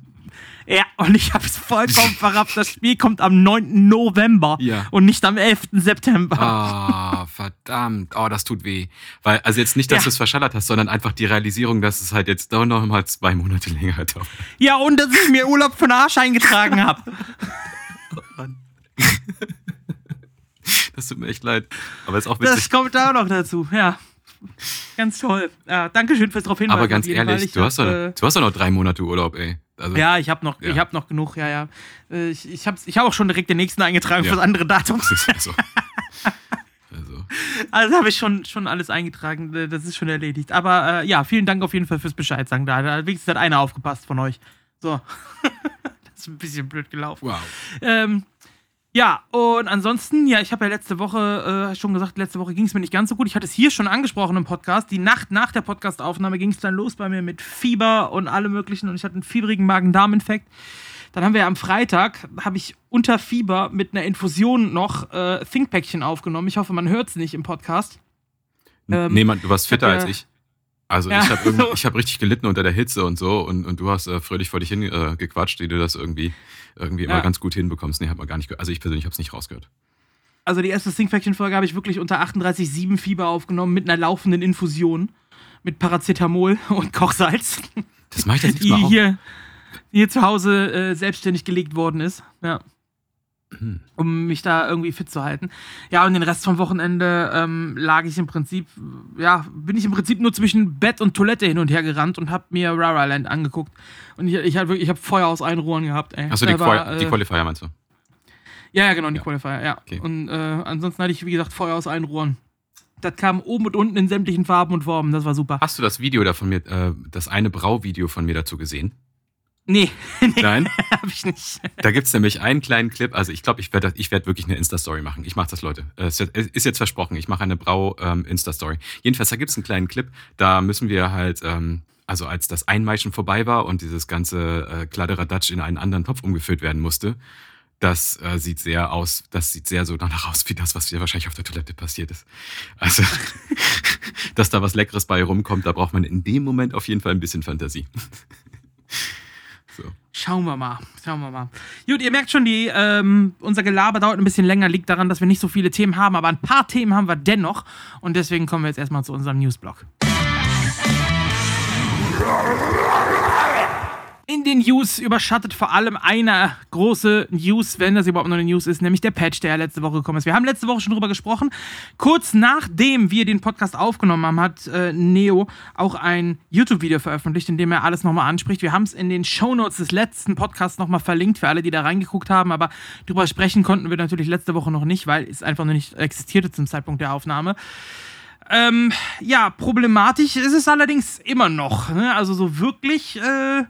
Ja, und ich habe es vollkommen verrafft. Das Spiel kommt am 9. November ja. und nicht am 11. September. Ah, oh, verdammt. Oh, das tut weh. Weil, also jetzt nicht, dass ja. du es verschallert hast, sondern einfach die Realisierung, dass es halt jetzt doch noch mal zwei Monate länger dauert. Ja, und dass ich mir Urlaub von Arsch eingetragen habe. oh das tut mir echt leid. Aber ist auch witzig. Das kommt da auch noch dazu, ja. Ganz toll. Ja, Dankeschön fürs darauf hinweisen. Aber ganz ehrlich, du, hast doch, äh, du hast doch noch drei Monate Urlaub, ey. Also, ja, ich habe noch, ja. hab noch genug, ja, ja. Äh, ich, ich habe ich hab auch schon direkt den nächsten eingetragen ja. für das andere Datum. also. also. also habe ich schon, schon alles eingetragen, äh, das ist schon erledigt. Aber äh, ja, vielen Dank auf jeden Fall fürs Bescheid sagen. Da, da wenigstens hat einer aufgepasst von euch. So. das ist ein bisschen blöd gelaufen. Wow. Ähm, ja, und ansonsten, ja, ich habe ja letzte Woche äh, schon gesagt, letzte Woche ging es mir nicht ganz so gut. Ich hatte es hier schon angesprochen im Podcast. Die Nacht nach der Podcastaufnahme ging es dann los bei mir mit Fieber und allem möglichen und ich hatte einen fieberigen Magen-Darm-Infekt. Dann haben wir am Freitag, habe ich unter Fieber mit einer Infusion noch äh, Thinkpäckchen aufgenommen. Ich hoffe, man hört es nicht im Podcast. Ähm, nee, man, du warst fitter als ich. Also ja, ich habe hab richtig gelitten unter der Hitze und so und, und du hast äh, fröhlich vor dich hingequatscht, äh, wie du das irgendwie, irgendwie ja. immer ganz gut hinbekommst. Nee, hat man gar nicht Also ich persönlich habe es nicht rausgehört. Also die erste Thinkfaction-Folge habe ich wirklich unter 38,7 Fieber aufgenommen mit einer laufenden Infusion. Mit Paracetamol und Kochsalz. Das mache ich jetzt nicht mal hier, hier zu Hause äh, selbstständig gelegt worden ist. Ja um mich da irgendwie fit zu halten. Ja, und den Rest vom Wochenende ähm, lag ich im Prinzip, ja, bin ich im Prinzip nur zwischen Bett und Toilette hin und her gerannt und hab mir Rara Land angeguckt. Und ich, ich habe ich hab Feuer aus allen Rohren gehabt, ey. Achso, die, war, die äh, Qualifier meinst du? Ja, ja, genau, die ja. Qualifier, ja. Okay. Und äh, ansonsten hatte ich, wie gesagt, Feuer aus allen Rohren. Das kam oben und unten in sämtlichen Farben und Formen, das war super. Hast du das Video da von mir, äh, das eine Brauvideo von mir dazu gesehen? Nee, nee Nein? hab ich nicht. Da gibt es nämlich einen kleinen Clip. Also ich glaube, ich werde ich werd wirklich eine Insta-Story machen. Ich mache das, Leute. Es ist jetzt versprochen. Ich mache eine Brau-Insta-Story. Ähm, Jedenfalls, da gibt es einen kleinen Clip. Da müssen wir halt, ähm, also als das Einmeischen vorbei war und dieses ganze äh, Kladderadatsch in einen anderen Topf umgefüllt werden musste, das äh, sieht sehr aus, das sieht sehr so danach aus, wie das, was hier wahrscheinlich auf der Toilette passiert ist. Also, dass da was Leckeres bei rumkommt, da braucht man in dem Moment auf jeden Fall ein bisschen Fantasie. Schauen wir mal. Schauen wir mal. Gut, ihr merkt schon, die, ähm, unser Gelaber dauert ein bisschen länger, liegt daran, dass wir nicht so viele Themen haben, aber ein paar Themen haben wir dennoch. Und deswegen kommen wir jetzt erstmal zu unserem Newsblock. In den News überschattet vor allem eine große News, wenn das überhaupt noch eine News ist, nämlich der Patch, der letzte Woche gekommen ist. Wir haben letzte Woche schon drüber gesprochen. Kurz nachdem wir den Podcast aufgenommen haben, hat äh, Neo auch ein YouTube-Video veröffentlicht, in dem er alles nochmal anspricht. Wir haben es in den Shownotes des letzten Podcasts nochmal verlinkt für alle, die da reingeguckt haben, aber drüber sprechen konnten wir natürlich letzte Woche noch nicht, weil es einfach noch nicht existierte zum Zeitpunkt der Aufnahme. Ähm, ja, problematisch ist es allerdings immer noch. Ne? Also so wirklich. Äh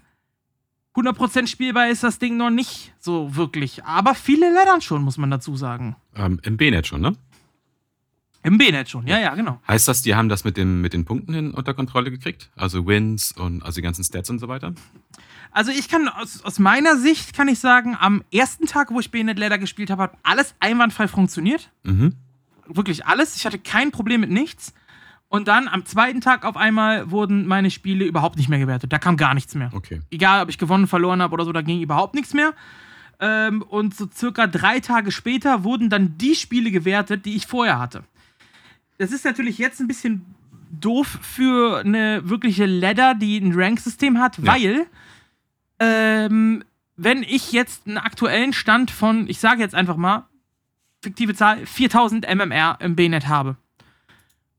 100% spielbar ist das Ding noch nicht so wirklich. Aber viele Lettern schon, muss man dazu sagen. Ähm, Im B-Net schon, ne? Im B-Net schon, ja, ja, genau. Heißt das, die haben das mit, dem, mit den Punkten hin unter Kontrolle gekriegt? Also Wins und also die ganzen Stats und so weiter? Also ich kann aus, aus meiner Sicht kann ich sagen, am ersten Tag, wo ich B-Net Leather gespielt habe, hat alles einwandfrei funktioniert. Mhm. Wirklich alles. Ich hatte kein Problem mit nichts. Und dann am zweiten Tag auf einmal wurden meine Spiele überhaupt nicht mehr gewertet. Da kam gar nichts mehr. Okay. Egal, ob ich gewonnen, verloren habe oder so, da ging überhaupt nichts mehr. Ähm, und so circa drei Tage später wurden dann die Spiele gewertet, die ich vorher hatte. Das ist natürlich jetzt ein bisschen doof für eine wirkliche Ladder, die ein Rank-System hat, ja. weil ähm, wenn ich jetzt einen aktuellen Stand von, ich sage jetzt einfach mal, fiktive Zahl, 4000 MMR im B-Net habe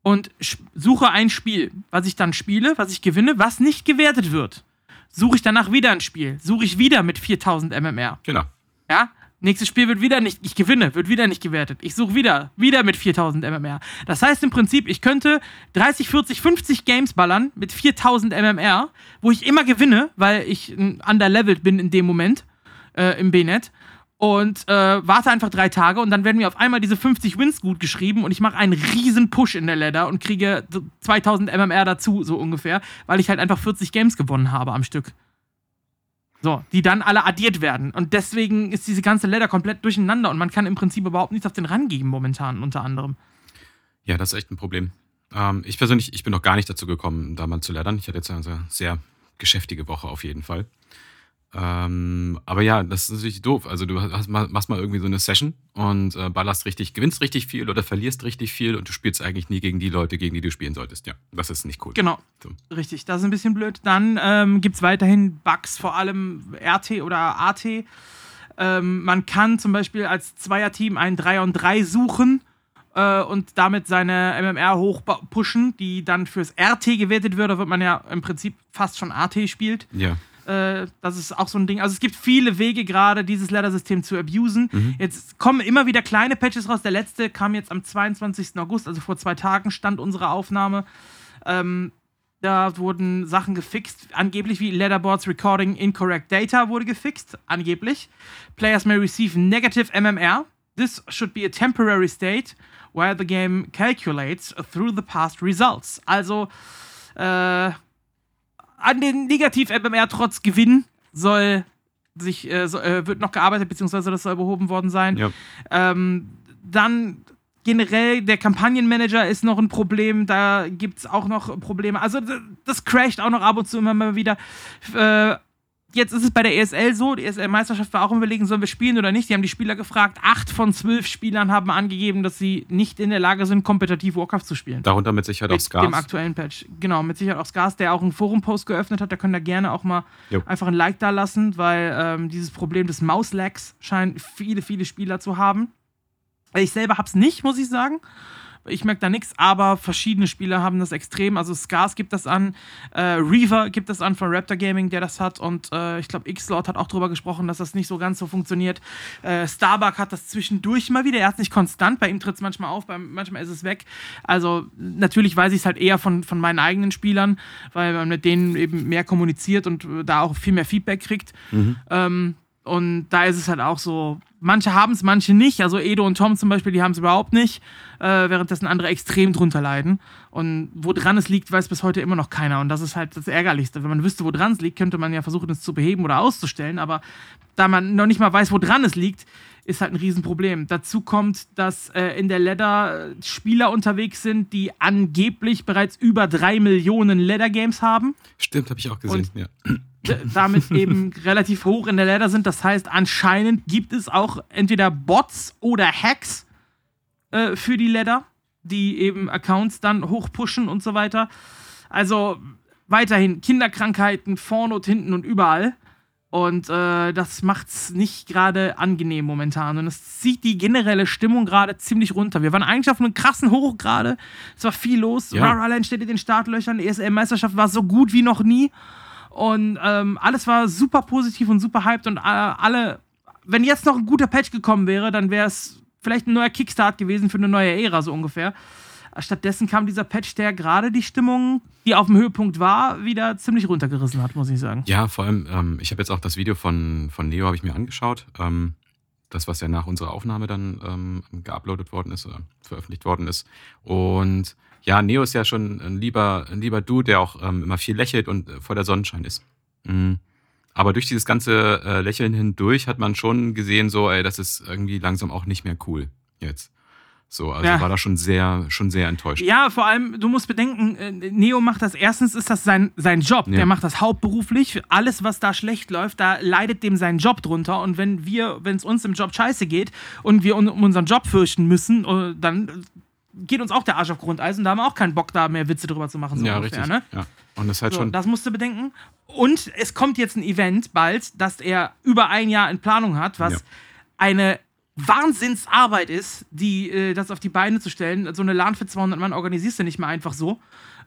und suche ein Spiel, was ich dann spiele, was ich gewinne, was nicht gewertet wird. Suche ich danach wieder ein Spiel, suche ich wieder mit 4000 MMR. Genau. Ja? Nächstes Spiel wird wieder nicht, ich gewinne, wird wieder nicht gewertet. Ich suche wieder, wieder mit 4000 MMR. Das heißt im Prinzip, ich könnte 30, 40, 50 Games ballern mit 4000 MMR, wo ich immer gewinne, weil ich underleveled bin in dem Moment äh, im B-Net und äh, warte einfach drei Tage und dann werden mir auf einmal diese 50 Wins gut geschrieben und ich mache einen riesen Push in der Ladder und kriege 2000 MMR dazu, so ungefähr, weil ich halt einfach 40 Games gewonnen habe am Stück. So, die dann alle addiert werden. Und deswegen ist diese ganze Ladder komplett durcheinander und man kann im Prinzip überhaupt nichts auf den Rang geben momentan, unter anderem. Ja, das ist echt ein Problem. Ähm, ich persönlich, ich bin noch gar nicht dazu gekommen, da mal zu laddern. Ich hatte jetzt eine sehr geschäftige Woche auf jeden Fall. Ähm, aber ja, das ist natürlich doof. Also du hast, machst mal irgendwie so eine Session und äh, ballerst richtig, gewinnst richtig viel oder verlierst richtig viel und du spielst eigentlich nie gegen die Leute, gegen die du spielen solltest. Ja, das ist nicht cool. Genau. So. Richtig, das ist ein bisschen blöd. Dann ähm, gibt es weiterhin Bugs, vor allem RT oder AT. Ähm, man kann zum Beispiel als Zweierteam ein 3 und 3 suchen äh, und damit seine MMR hochpushen, die dann fürs RT gewertet wird. Da wird man ja im Prinzip fast schon AT spielt. Ja. Äh, das ist auch so ein Ding. Also es gibt viele Wege gerade, dieses Ladder-System zu abusen. Mhm. Jetzt kommen immer wieder kleine Patches raus. Der letzte kam jetzt am 22. August, also vor zwei Tagen stand unsere Aufnahme. Ähm, da wurden Sachen gefixt, angeblich wie Leaderboards Recording Incorrect Data wurde gefixt, angeblich. Players may receive negative MMR. This should be a temporary state where the game calculates through the past results. Also, äh, an den Negativ-MMR trotz Gewinn soll sich, äh, so, äh, wird noch gearbeitet, beziehungsweise das soll behoben worden sein. Ja. Ähm, dann generell der Kampagnenmanager ist noch ein Problem, da gibt es auch noch Probleme. Also das crasht auch noch ab und zu immer mal wieder. Äh, jetzt ist es bei der ESL so, die ESL-Meisterschaft war auch überlegen, sollen wir spielen oder nicht. Die haben die Spieler gefragt. Acht von zwölf Spielern haben angegeben, dass sie nicht in der Lage sind, kompetitiv Warcraft zu spielen. Darunter mit Sicherheit auch Scars. Dem aktuellen Patch. Genau, mit Sicherheit auch Scars, der auch einen Forum-Post geöffnet hat. Da können da gerne auch mal jo. einfach ein Like da lassen, weil ähm, dieses Problem des Mauslags scheinen viele, viele Spieler zu haben. Ich selber hab's nicht, muss ich sagen. Ich merke da nichts, aber verschiedene Spieler haben das extrem. Also Scars gibt das an, äh, Reaver gibt das an von Raptor Gaming, der das hat. Und äh, ich glaube, X-Lord hat auch drüber gesprochen, dass das nicht so ganz so funktioniert. Äh, Starbuck hat das zwischendurch mal wieder. Er hat es nicht konstant, bei ihm tritt es manchmal auf, bei, manchmal ist es weg. Also natürlich weiß ich es halt eher von, von meinen eigenen Spielern, weil man mit denen eben mehr kommuniziert und da auch viel mehr Feedback kriegt. Mhm. Ähm, und da ist es halt auch so, manche haben es, manche nicht. Also Edo und Tom zum Beispiel, die haben es überhaupt nicht, äh, währenddessen andere extrem drunter leiden. Und woran es liegt, weiß bis heute immer noch keiner. Und das ist halt das Ärgerlichste. Wenn man wüsste, woran es liegt, könnte man ja versuchen, es zu beheben oder auszustellen. Aber da man noch nicht mal weiß, woran es liegt, ist halt ein Riesenproblem. Dazu kommt, dass äh, in der Ladder Spieler unterwegs sind, die angeblich bereits über drei Millionen Ladder Games haben. Stimmt, habe ich auch gesehen, und ja damit eben relativ hoch in der Ladder sind. Das heißt, anscheinend gibt es auch entweder Bots oder Hacks äh, für die Ladder, die eben Accounts dann hochpushen und so weiter. Also weiterhin Kinderkrankheiten vorne und hinten und überall. Und äh, das es nicht gerade angenehm momentan. Und es zieht die generelle Stimmung gerade ziemlich runter. Wir waren eigentlich auf einem krassen Hoch gerade. Es war viel los. Ja. Rara steht in den Startlöchern. Die ESL-Meisterschaft war so gut wie noch nie. Und ähm, alles war super positiv und super hyped und äh, alle, wenn jetzt noch ein guter Patch gekommen wäre, dann wäre es vielleicht ein neuer Kickstart gewesen für eine neue Ära, so ungefähr. Stattdessen kam dieser Patch, der gerade die Stimmung, die auf dem Höhepunkt war, wieder ziemlich runtergerissen hat, muss ich sagen. Ja, vor allem, ähm, ich habe jetzt auch das Video von, von Neo habe ich mir angeschaut. Ähm, das, was ja nach unserer Aufnahme dann ähm, geuploadet worden ist oder veröffentlicht worden ist. Und ja, Neo ist ja schon ein lieber, ein lieber Dude, der auch ähm, immer viel lächelt und äh, vor der Sonnenschein ist. Mhm. Aber durch dieses ganze äh, Lächeln hindurch hat man schon gesehen, so, ey, das ist irgendwie langsam auch nicht mehr cool jetzt. So, also ja. war da schon sehr, schon sehr enttäuscht. Ja, vor allem, du musst bedenken, äh, Neo macht das, erstens ist das sein, sein Job. Ja. Der macht das hauptberuflich. Alles, was da schlecht läuft, da leidet dem sein Job drunter. Und wenn wir, wenn es uns im Job scheiße geht und wir um unseren Job fürchten müssen, äh, dann geht uns auch der Arsch auf Grundeis und da haben wir auch keinen Bock, da mehr Witze drüber zu machen. So ja, ungefähr, richtig. Ne? Ja. Und das halt so, schon. Das musst du bedenken. Und es kommt jetzt ein Event bald, das er über ein Jahr in Planung hat, was ja. eine Wahnsinnsarbeit ist, die, äh, das auf die Beine zu stellen. So eine LAN für 200 Mann organisierst du nicht mal einfach so.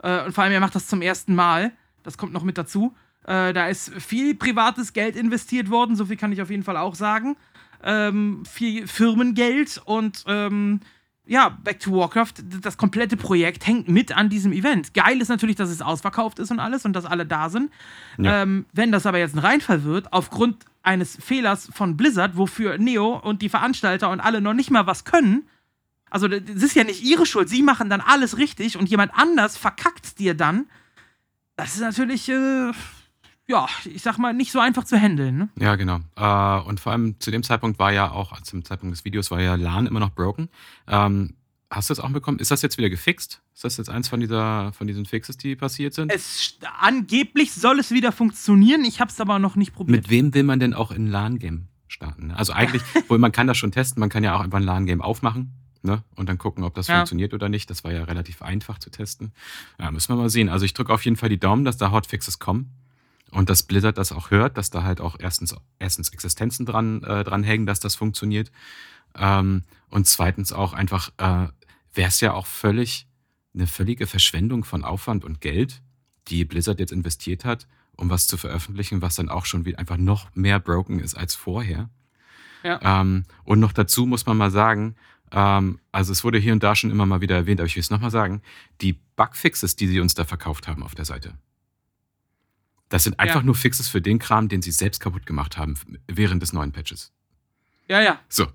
Äh, und vor allem, er macht das zum ersten Mal. Das kommt noch mit dazu. Äh, da ist viel privates Geld investiert worden, so viel kann ich auf jeden Fall auch sagen. Ähm, viel Firmengeld und ähm, ja, Back to Warcraft, das komplette Projekt hängt mit an diesem Event. Geil ist natürlich, dass es ausverkauft ist und alles und dass alle da sind. Ja. Ähm, wenn das aber jetzt ein Reinfall wird, aufgrund eines Fehlers von Blizzard, wofür Neo und die Veranstalter und alle noch nicht mal was können, also das ist ja nicht ihre Schuld, sie machen dann alles richtig und jemand anders verkackt dir dann, das ist natürlich, äh, ja, ich sag mal, nicht so einfach zu handeln. Ne? Ja, genau. Äh, und vor allem zu dem Zeitpunkt war ja auch, zum Zeitpunkt des Videos war ja LAN immer noch broken. Ähm, hast du das auch bekommen? Ist das jetzt wieder gefixt? Ist das jetzt eins von, dieser, von diesen Fixes, die passiert sind? Es, angeblich soll es wieder funktionieren, ich habe es aber noch nicht probiert. Mit wem will man denn auch in LAN-Game starten? Ne? Also eigentlich, wohl man kann das schon testen, man kann ja auch einfach ein LAN-Game aufmachen. Ne? Und dann gucken, ob das ja. funktioniert oder nicht. Das war ja relativ einfach zu testen. Ja, müssen wir mal sehen. Also ich drücke auf jeden Fall die Daumen, dass da Hotfixes kommen. Und dass Blizzard das auch hört, dass da halt auch erstens, erstens Existenzen dran, äh, dran hängen, dass das funktioniert. Ähm, und zweitens auch einfach, äh, wäre es ja auch völlig eine völlige Verschwendung von Aufwand und Geld, die Blizzard jetzt investiert hat, um was zu veröffentlichen, was dann auch schon wieder einfach noch mehr broken ist als vorher. Ja. Ähm, und noch dazu muss man mal sagen, ähm, also es wurde hier und da schon immer mal wieder erwähnt, aber ich will es nochmal sagen, die Bugfixes, die sie uns da verkauft haben auf der Seite, das sind einfach ja. nur Fixes für den Kram, den sie selbst kaputt gemacht haben während des neuen Patches. Ja, ja. So.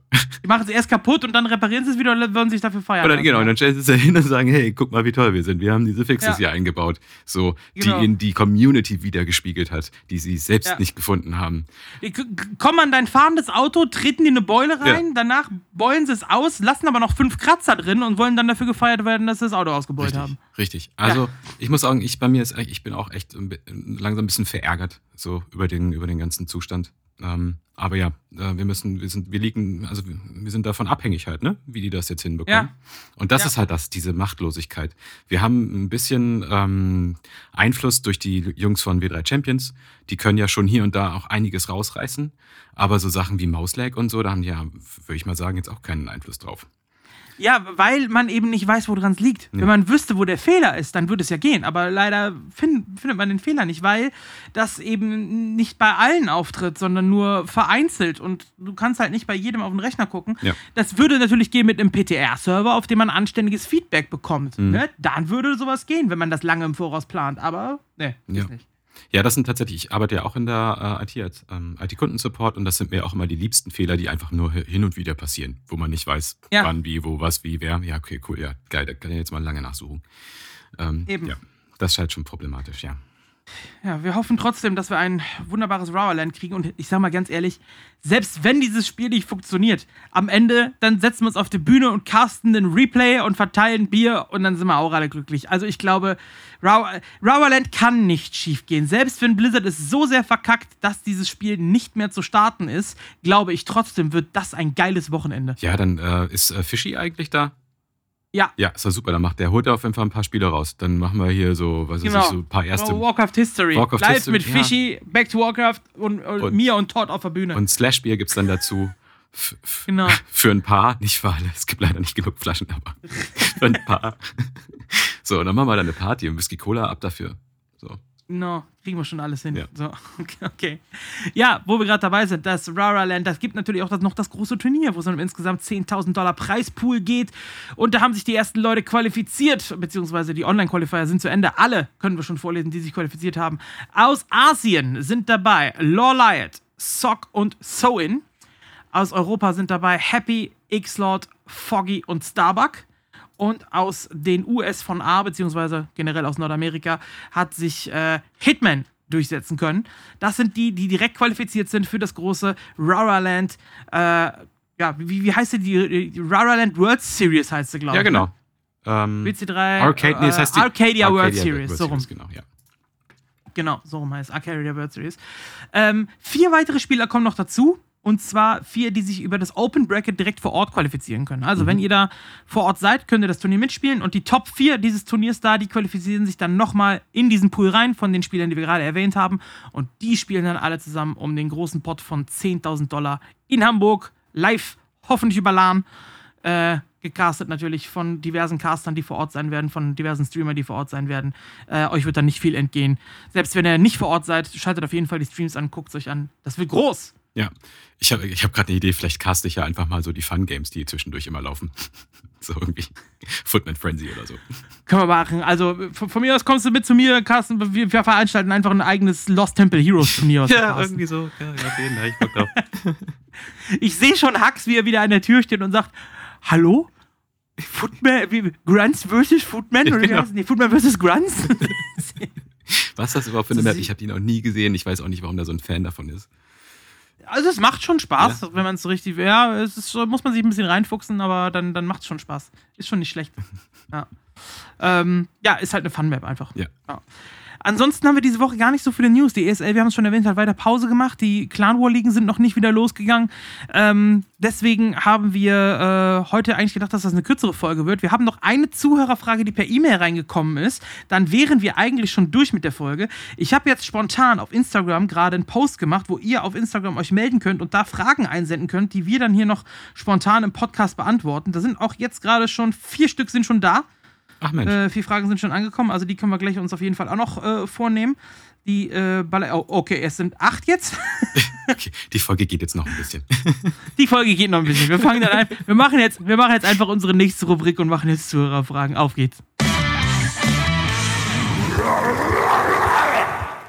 Die machen es erst kaputt und dann reparieren sie es wieder und wollen sich dafür feiern. Und dann, genau, und dann stellen sie es da hin und sagen, hey, guck mal, wie toll wir sind. Wir haben diese Fixes ja. hier eingebaut. So, genau. die in die Community wieder gespiegelt hat, die sie selbst ja. nicht gefunden haben. Die kommen an dein fahrendes Auto, treten dir eine Beule rein, ja. danach beulen sie es aus, lassen aber noch fünf Kratzer drin und wollen dann dafür gefeiert werden, dass sie das Auto ausgebeult richtig, haben. Richtig. Also, ich muss sagen, ich bei mir ist, ich bin auch echt langsam ein bisschen verärgert, so über den, über den ganzen Zustand. Ähm, aber ja, äh, wir müssen, wir sind, wir liegen, also wir sind davon abhängig halt, ne? Wie die das jetzt hinbekommen. Ja. Und das ja. ist halt das, diese Machtlosigkeit. Wir haben ein bisschen ähm, Einfluss durch die Jungs von W3 Champions. Die können ja schon hier und da auch einiges rausreißen. Aber so Sachen wie Mauslag und so, da haben die ja, würde ich mal sagen, jetzt auch keinen Einfluss drauf. Ja, weil man eben nicht weiß, woran es liegt. Ja. Wenn man wüsste, wo der Fehler ist, dann würde es ja gehen. Aber leider find, findet man den Fehler nicht, weil das eben nicht bei allen auftritt, sondern nur vereinzelt. Und du kannst halt nicht bei jedem auf den Rechner gucken. Ja. Das würde natürlich gehen mit einem PTR-Server, auf dem man anständiges Feedback bekommt. Mhm. Ne? Dann würde sowas gehen, wenn man das lange im Voraus plant. Aber ne, ja. nicht. Ja, das sind tatsächlich, ich arbeite ja auch in der äh, IT als ähm, IT-Kundensupport und das sind mir auch immer die liebsten Fehler, die einfach nur hin und wieder passieren, wo man nicht weiß, ja. wann, wie, wo, was, wie, wer. Ja, okay, cool, ja, geil, da kann ich jetzt mal lange nachsuchen. Ähm, Eben. Ja, das ist halt schon problematisch, ja. Ja, wir hoffen trotzdem, dass wir ein wunderbares Rowerland kriegen. Und ich sag mal ganz ehrlich, selbst wenn dieses Spiel nicht funktioniert, am Ende, dann setzen wir uns auf die Bühne und casten den Replay und verteilen Bier und dann sind wir auch alle glücklich. Also ich glaube, Rowerland kann nicht schief gehen. Selbst wenn Blizzard es so sehr verkackt, dass dieses Spiel nicht mehr zu starten ist, glaube ich trotzdem, wird das ein geiles Wochenende. Ja, dann äh, ist äh, Fischi eigentlich da? Ja. Ja, ist doch super. Dann macht der holt auf jeden Fall ein paar Spiele raus. Dann machen wir hier so, was genau. weiß ich, so ein paar erste. Warcraft History. Warcraft Live History. mit Fishy, ja. Back to Warcraft und, und, und mir und Todd auf der Bühne. Und Slash Beer gibt es dann dazu. Genau. Für ein paar, nicht für alle. Es gibt leider nicht genug Flaschen, aber für ein paar. So, und dann machen wir da eine Party und Whisky Cola ab dafür. So. No, kriegen wir schon alles hin. Ja. So, okay, okay. Ja, wo wir gerade dabei sind, das Rara Land, das gibt natürlich auch das, noch das große Turnier, wo es um insgesamt 10.000 Dollar Preispool geht. Und da haben sich die ersten Leute qualifiziert, beziehungsweise die Online-Qualifier sind zu Ende. Alle können wir schon vorlesen, die sich qualifiziert haben. Aus Asien sind dabei Lawliot, Sock und Soin. Aus Europa sind dabei Happy, X-Lord, Foggy und Starbuck. Und aus den US von A, beziehungsweise generell aus Nordamerika, hat sich äh, Hitman durchsetzen können. Das sind die, die direkt qualifiziert sind für das große Raraland, äh, ja, wie, wie heißt sie? Die, die Raraland World Series heißt sie, glaube ich. Ja, genau. Ne? Ähm, WC3. Arcade, nee, das heißt die Arcadia, Arcadia World Series, World so rum. Genau, ja. Genau, so rum heißt Arcadia World Series. Ähm, vier weitere Spieler kommen noch dazu. Und zwar vier, die sich über das Open Bracket direkt vor Ort qualifizieren können. Also, mhm. wenn ihr da vor Ort seid, könnt ihr das Turnier mitspielen. Und die Top vier dieses Turniers da, die qualifizieren sich dann nochmal in diesen Pool rein von den Spielern, die wir gerade erwähnt haben. Und die spielen dann alle zusammen um den großen Pot von 10.000 Dollar in Hamburg, live, hoffentlich über LAN. Äh, gecastet natürlich von diversen Castern, die vor Ort sein werden, von diversen Streamern, die vor Ort sein werden. Äh, euch wird da nicht viel entgehen. Selbst wenn ihr nicht vor Ort seid, schaltet auf jeden Fall die Streams an, guckt es euch an. Das wird groß. Ja, ich habe ich hab gerade eine Idee, vielleicht caste ich ja einfach mal so die Fun-Games, die zwischendurch immer laufen. so irgendwie Footman Frenzy oder so. Können wir machen. Also von, von, mir aus kommst du mit zu mir, Carsten. Wir, wir veranstalten einfach ein eigenes Lost Temple Heroes Turnier. ja, irgendwie so. Ja, ja, den, ich Bock drauf. ich sehe schon Hux, wie er wieder an der Tür steht und sagt, hallo? Footman, wie, Grunts versus Footman? Oder genau. nee, Footman versus Grunts? Was ist das überhaupt für eine Map? Ich habe die noch nie gesehen. Ich weiß auch nicht, warum da so ein Fan davon ist. Also es macht schon Spaß, ja. wenn man es so richtig. Ja, es ist, muss man sich ein bisschen reinfuchsen, aber dann, dann macht es schon Spaß. Ist schon nicht schlecht. ja. Ähm, ja, ist halt eine Fun-Map einfach. Ja. ja. Ansonsten haben wir diese Woche gar nicht so viele News. Die ESL, wir haben es schon erwähnt, hat weiter Pause gemacht. Die Clan War Ligen sind noch nicht wieder losgegangen. Ähm, deswegen haben wir äh, heute eigentlich gedacht, dass das eine kürzere Folge wird. Wir haben noch eine Zuhörerfrage, die per E-Mail reingekommen ist. Dann wären wir eigentlich schon durch mit der Folge. Ich habe jetzt spontan auf Instagram gerade einen Post gemacht, wo ihr auf Instagram euch melden könnt und da Fragen einsenden könnt, die wir dann hier noch spontan im Podcast beantworten. Da sind auch jetzt gerade schon vier Stück sind schon da. Ach Mensch. Äh, vier Fragen sind schon angekommen, also die können wir gleich uns auf jeden Fall auch noch äh, vornehmen. Die äh, Baller oh, okay, es sind acht jetzt. okay, die Folge geht jetzt noch ein bisschen. die Folge geht noch ein bisschen. Wir fangen dann an. Wir machen jetzt, wir machen jetzt einfach unsere nächste Rubrik und machen jetzt Zuhörerfragen. Auf geht's.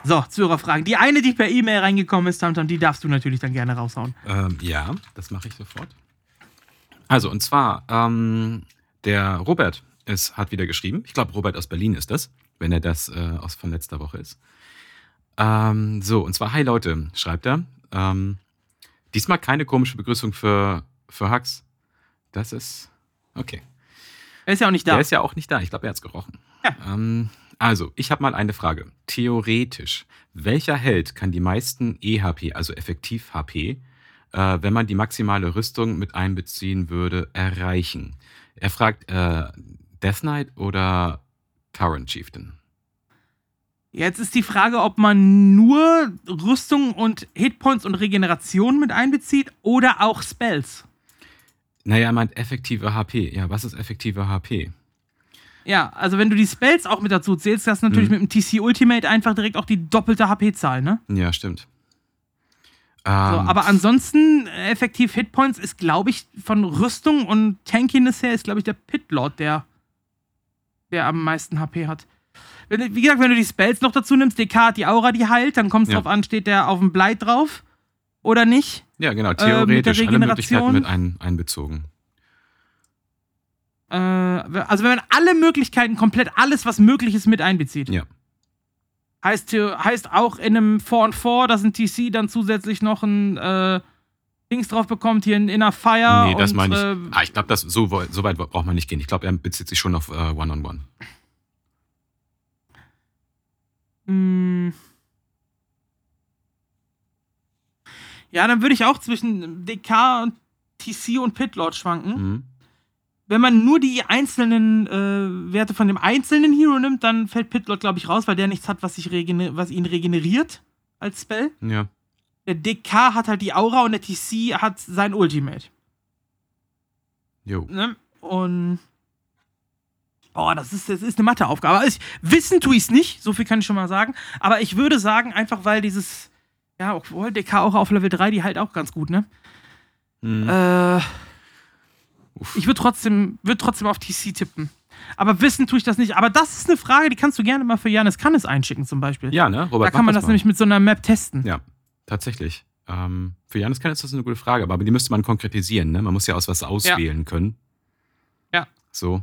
So, Zuhörerfragen. Die eine, die per E-Mail reingekommen ist, Tamtam, die darfst du natürlich dann gerne raushauen. Ähm, ja, das mache ich sofort. Also, und zwar, ähm, der Robert ist, hat wieder geschrieben. Ich glaube, Robert aus Berlin ist das, wenn er das äh, aus von letzter Woche ist. Ähm, so, und zwar, hi Leute, schreibt er. Ähm, diesmal keine komische Begrüßung für, für Hux. Das ist. Okay. Er ist ja auch nicht da. Er ist ja auch nicht da. Ich glaube, er hat es gerochen. Ja. Ähm, also, ich habe mal eine Frage. Theoretisch, welcher Held kann die meisten EHP, also effektiv HP, äh, wenn man die maximale Rüstung mit einbeziehen würde, erreichen? Er fragt, äh, Death Knight oder Current Chieftain? Jetzt ist die Frage, ob man nur Rüstung und Hitpoints und Regeneration mit einbezieht oder auch Spells. Naja, er meint effektive HP. Ja, was ist effektive HP? Ja, also wenn du die Spells auch mit dazu zählst, hast du natürlich mhm. mit dem TC Ultimate einfach direkt auch die doppelte HP-Zahl, ne? Ja, stimmt. So, ähm, aber ansonsten, effektiv Hitpoints ist, glaube ich, von Rüstung und Tankiness her, ist, glaube ich, der Pitlord, der, der am meisten HP hat. Wenn, wie gesagt, wenn du die Spells noch dazu nimmst, DK hat die Aura, die heilt, dann kommt es ja. drauf an, steht der auf dem Bleit drauf oder nicht? Ja, genau, theoretisch äh, alle Möglichkeiten mit ein, einbezogen. Äh, also wenn man alle Möglichkeiten, komplett alles, was möglich ist, mit einbezieht. Ja. Heißt, heißt auch in einem 4-on-4, dass ein TC dann zusätzlich noch ein äh, Dings drauf bekommt, hier ein Inner Fire. Nee, das meine ich. Äh, ah, ich glaube, so, so, weit braucht man nicht gehen. Ich glaube, er bezieht sich schon auf äh, One-on-One. -on -One. Hm. Ja, dann würde ich auch zwischen DK und TC und Pitlord schwanken. Mhm. Wenn man nur die einzelnen äh, Werte von dem einzelnen Hero nimmt, dann fällt Pitlord, glaube ich, raus, weil der nichts hat, was, sich was ihn regeneriert als Spell. Ja. Der DK hat halt die Aura und der TC hat sein Ultimate. Jo. Ne? Und Oh, das ist, das ist eine Matheaufgabe. Also wissen tue ich es nicht, so viel kann ich schon mal sagen. Aber ich würde sagen, einfach weil dieses, ja, obwohl DK auch auf Level 3, die halt auch ganz gut, ne? Mhm. Äh, ich würde trotzdem, würd trotzdem auf TC tippen. Aber wissen tue ich das nicht. Aber das ist eine Frage, die kannst du gerne mal für Janis Kannes einschicken, zum Beispiel. Ja, ne? Robert, da kann man das, das nämlich mit so einer Map testen. Ja, tatsächlich. Ähm, für Janis Kannes ist das eine gute Frage, aber die müsste man konkretisieren, ne? Man muss ja aus was auswählen ja. können. Ja. So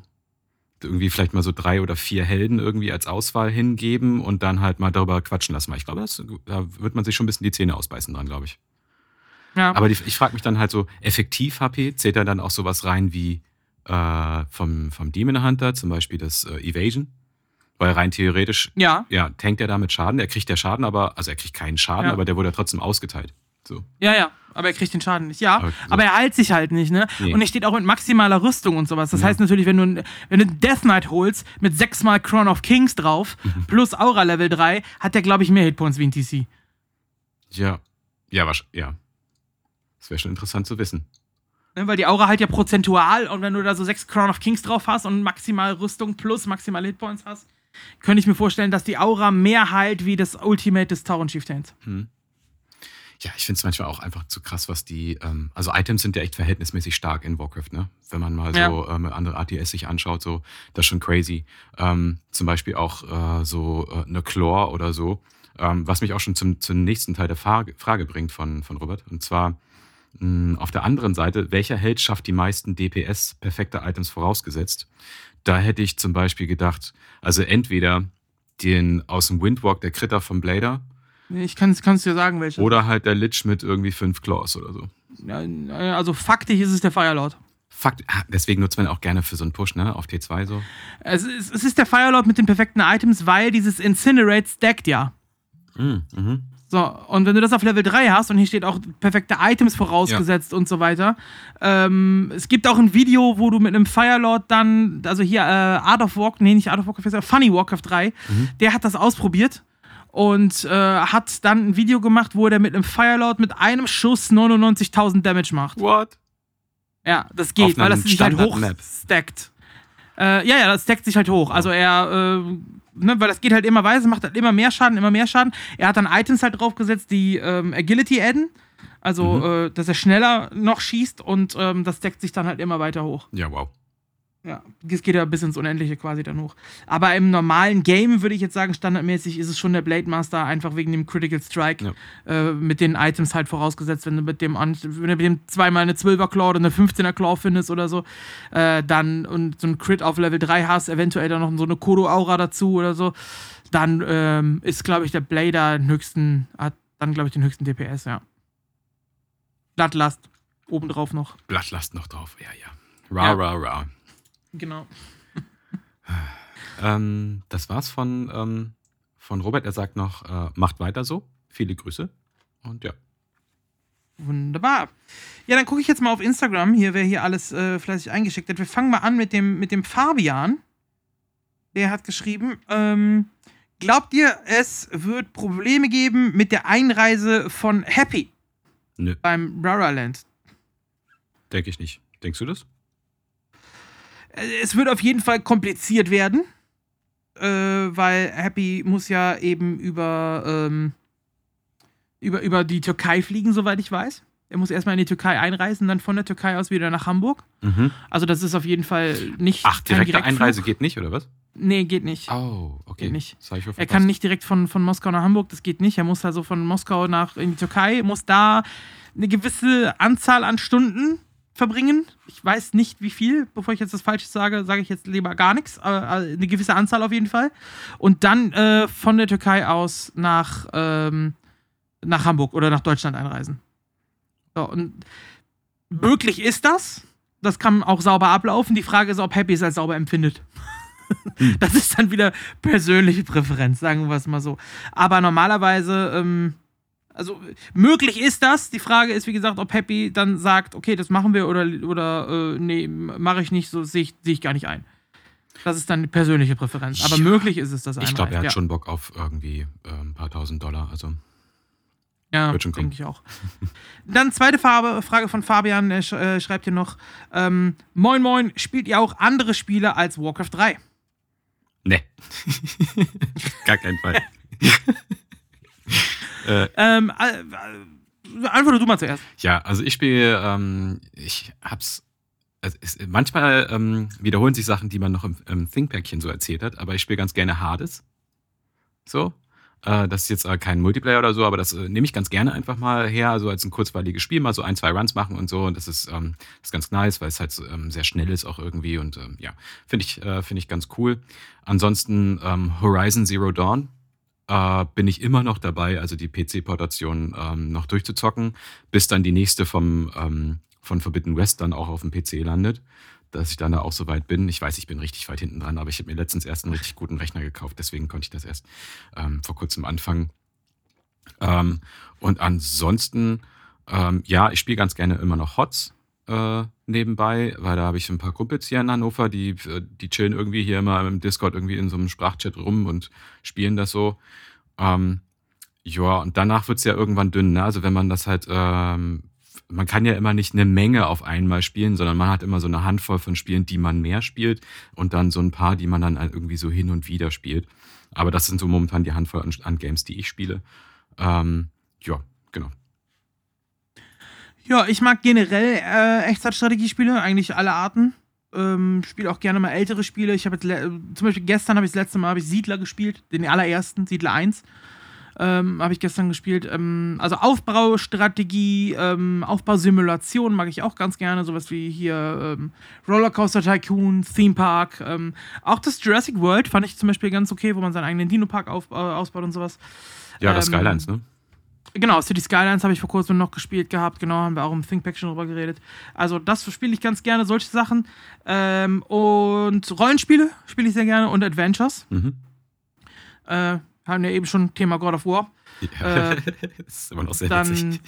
irgendwie vielleicht mal so drei oder vier Helden irgendwie als Auswahl hingeben und dann halt mal darüber quatschen lassen. Ich glaube, das, da wird man sich schon ein bisschen die Zähne ausbeißen dran, glaube ich. Ja. Aber die, ich frage mich dann halt so, effektiv HP, zählt da dann auch sowas rein wie äh, vom, vom Demon Hunter, zum Beispiel das äh, Evasion? Weil rein theoretisch, ja, ja tankt er damit Schaden. Er kriegt der Schaden, aber, also er kriegt keinen Schaden, ja. aber der wurde ja trotzdem ausgeteilt. So. Ja, ja, aber er kriegt den Schaden nicht. Ja, aber, so. aber er heilt sich halt nicht, ne? Nee. Und er steht auch mit maximaler Rüstung und sowas. Das ja. heißt natürlich, wenn du, wenn du Death Knight holst mit sechsmal Crown of Kings drauf, mhm. plus Aura Level 3, hat der, glaube ich, mehr Hitpoints wie ein TC. Ja. Ja, wahrscheinlich. Ja. Das wäre schon interessant zu wissen. Ne, weil die Aura halt ja prozentual und wenn du da so sechs Crown of Kings drauf hast und maximal Rüstung plus maximal Hitpoints hast, könnte ich mir vorstellen, dass die Aura mehr heilt wie das Ultimate des Tauren Chieftains. Hm. Ja, ich finde es manchmal auch einfach zu krass, was die, ähm, also Items sind ja echt verhältnismäßig stark in Warcraft, ne? Wenn man mal ja. so ähm, andere ATS sich anschaut, so, das ist schon crazy. Ähm, zum Beispiel auch äh, so äh, eine Chlor oder so, ähm, was mich auch schon zum, zum nächsten Teil der Frage, Frage bringt von, von Robert. Und zwar mh, hm, auf der anderen Seite, welcher Held schafft die meisten DPS perfekte Items vorausgesetzt? Da hätte ich zum Beispiel gedacht, also entweder den aus dem Windwalk, der Kritter vom Blader, ich kann es dir sagen, welcher. Oder halt der Lich mit irgendwie fünf Claws oder so. Ja, also faktisch ist es der Firelord. Fakt, ah, deswegen nutzt man auch gerne für so einen Push, ne? Auf T2 so. Es ist, es ist der Firelord mit den perfekten Items, weil dieses Incinerate stackt ja. Mhm. mhm. So, und wenn du das auf Level 3 hast und hier steht auch perfekte Items vorausgesetzt ja. und so weiter. Ähm, es gibt auch ein Video, wo du mit einem Firelord dann, also hier äh, Art of Walk, nee, nicht Art of Warcraft, Funny Warcraft 3, mhm. der hat das ausprobiert und äh, hat dann ein Video gemacht, wo er mit einem Firelord mit einem Schuss 99.000 Damage macht. What? Ja, das geht, weil das sich halt hoch stackt. Äh, ja, ja, das stackt sich halt hoch. Also er, äh, ne, weil das geht halt immer weiter, macht halt immer mehr Schaden, immer mehr Schaden. Er hat dann Items halt draufgesetzt, die ähm, Agility adden. Also, mhm. äh, dass er schneller noch schießt und ähm, das deckt sich dann halt immer weiter hoch. Ja, wow. Ja, es geht ja bis ins Unendliche quasi dann hoch. Aber im normalen Game würde ich jetzt sagen, standardmäßig ist es schon der Blade Master, einfach wegen dem Critical Strike. Ja. Äh, mit den Items halt vorausgesetzt, wenn du mit dem, wenn du mit dem zweimal eine 12er Claw oder eine 15er Claw findest oder so, äh, dann und so ein Crit auf Level 3 hast, eventuell dann noch so eine Kodo-Aura dazu oder so, dann ähm, ist, glaube ich, der Blader den höchsten, hat dann, glaube ich, den höchsten DPS, ja. Blattlast obendrauf noch. Blattlast noch drauf, ja, ja. Ra, ja. ra, ra. Genau. ähm, das war's von, ähm, von Robert. Er sagt noch, äh, macht weiter so. Viele Grüße. Und ja. Wunderbar. Ja, dann gucke ich jetzt mal auf Instagram, hier, wer hier alles äh, fleißig eingeschickt hat. Wir fangen mal an mit dem, mit dem Fabian. Der hat geschrieben, ähm, glaubt ihr, es wird Probleme geben mit der Einreise von Happy? Nö. Beim Rara Land? Denke ich nicht. Denkst du das? Es wird auf jeden Fall kompliziert werden, äh, weil Happy muss ja eben über, ähm, über, über die Türkei fliegen, soweit ich weiß. Er muss erstmal in die Türkei einreisen, dann von der Türkei aus wieder nach Hamburg. Mhm. Also das ist auf jeden Fall nicht. Ach, direkte Einreise geht nicht, oder was? Nee, geht nicht. Oh, okay. Geht nicht. er kann nicht direkt von, von Moskau nach Hamburg, das geht nicht. Er muss also von Moskau nach in die Türkei, muss da eine gewisse Anzahl an Stunden verbringen. Ich weiß nicht, wie viel. Bevor ich jetzt das Falsche sage, sage ich jetzt lieber gar nichts. Aber eine gewisse Anzahl auf jeden Fall. Und dann äh, von der Türkei aus nach, ähm, nach Hamburg oder nach Deutschland einreisen. So, und möglich ist das. Das kann auch sauber ablaufen. Die Frage ist, ob Happy es als sauber empfindet. Hm. Das ist dann wieder persönliche Präferenz, sagen wir es mal so. Aber normalerweise ähm, also möglich ist das. Die Frage ist, wie gesagt, ob Happy dann sagt, okay, das machen wir oder, oder äh, nee, mache ich nicht, so sehe ich, seh ich gar nicht ein. Das ist dann die persönliche Präferenz. Aber ja, möglich ist es, dass Ich glaube, er hat ja. schon Bock auf irgendwie äh, ein paar tausend Dollar. Also. Ja, denke ich auch. Dann zweite Farbe, Frage von Fabian, er sch äh, schreibt hier noch: ähm, Moin Moin, spielt ihr auch andere Spiele als Warcraft 3? Nee. Gar keinen Fall. Äh, ähm, äh, antworte du mal zuerst. Ja, also ich spiele, ähm, ich hab's. Also es, manchmal ähm, wiederholen sich Sachen, die man noch im, im ThinkPackchen so erzählt hat, aber ich spiele ganz gerne Hades. So. Äh, das ist jetzt äh, kein Multiplayer oder so, aber das äh, nehme ich ganz gerne einfach mal her, so als ein kurzweiliges Spiel, mal so ein, zwei Runs machen und so. Und das ist, ähm, das ist ganz nice, weil es halt ähm, sehr schnell ist auch irgendwie und ähm, ja, finde ich, äh, find ich ganz cool. Ansonsten ähm, Horizon Zero Dawn äh, bin ich immer noch dabei, also die PC-Portation ähm, noch durchzuzocken, bis dann die nächste vom, ähm, von Forbidden West dann auch auf dem PC landet, dass ich dann da auch so weit bin. Ich weiß, ich bin richtig weit hinten dran, aber ich habe mir letztens erst einen richtig guten Rechner gekauft, deswegen konnte ich das erst ähm, vor kurzem anfangen. Ähm, und ansonsten, ähm, ja, ich spiele ganz gerne immer noch HOTS äh, nebenbei, weil da habe ich ein paar Kumpels hier in Hannover, die, äh, die chillen irgendwie hier immer im Discord irgendwie in so einem Sprachchat rum und spielen das so. Ähm, ja, und danach wird es ja irgendwann dünn. Ne? Also wenn man das halt, ähm, man kann ja immer nicht eine Menge auf einmal spielen, sondern man hat immer so eine Handvoll von Spielen, die man mehr spielt und dann so ein paar, die man dann irgendwie so hin und wieder spielt. Aber das sind so momentan die Handvoll an, an Games, die ich spiele. Ähm, ja, genau. Ja, ich mag generell äh, Echtzeitstrategiespiele, eigentlich alle Arten. Ähm, spiele auch gerne mal ältere Spiele. Ich habe jetzt zum Beispiel gestern habe ich das letzte Mal ich Siedler gespielt, den allerersten, Siedler 1. Ähm, habe ich gestern gespielt. Ähm, also Aufbaustrategie, ähm, Aufbausimulation mag ich auch ganz gerne. Sowas wie hier ähm, Rollercoaster Tycoon, Theme Park. Ähm, auch das Jurassic World fand ich zum Beispiel ganz okay, wo man seinen eigenen Dino-Park äh, ausbaut und sowas. Ja, das ähm, Skylines, ne? Genau, City Skylines habe ich vor kurzem noch gespielt gehabt. Genau, haben wir auch im ThinkPack schon drüber geredet. Also, das spiele ich ganz gerne, solche Sachen. Ähm, und Rollenspiele spiele ich sehr gerne und Adventures. Mhm. Äh, haben wir eben schon Thema God of War. Ja, äh, das ist immer noch sehr dann,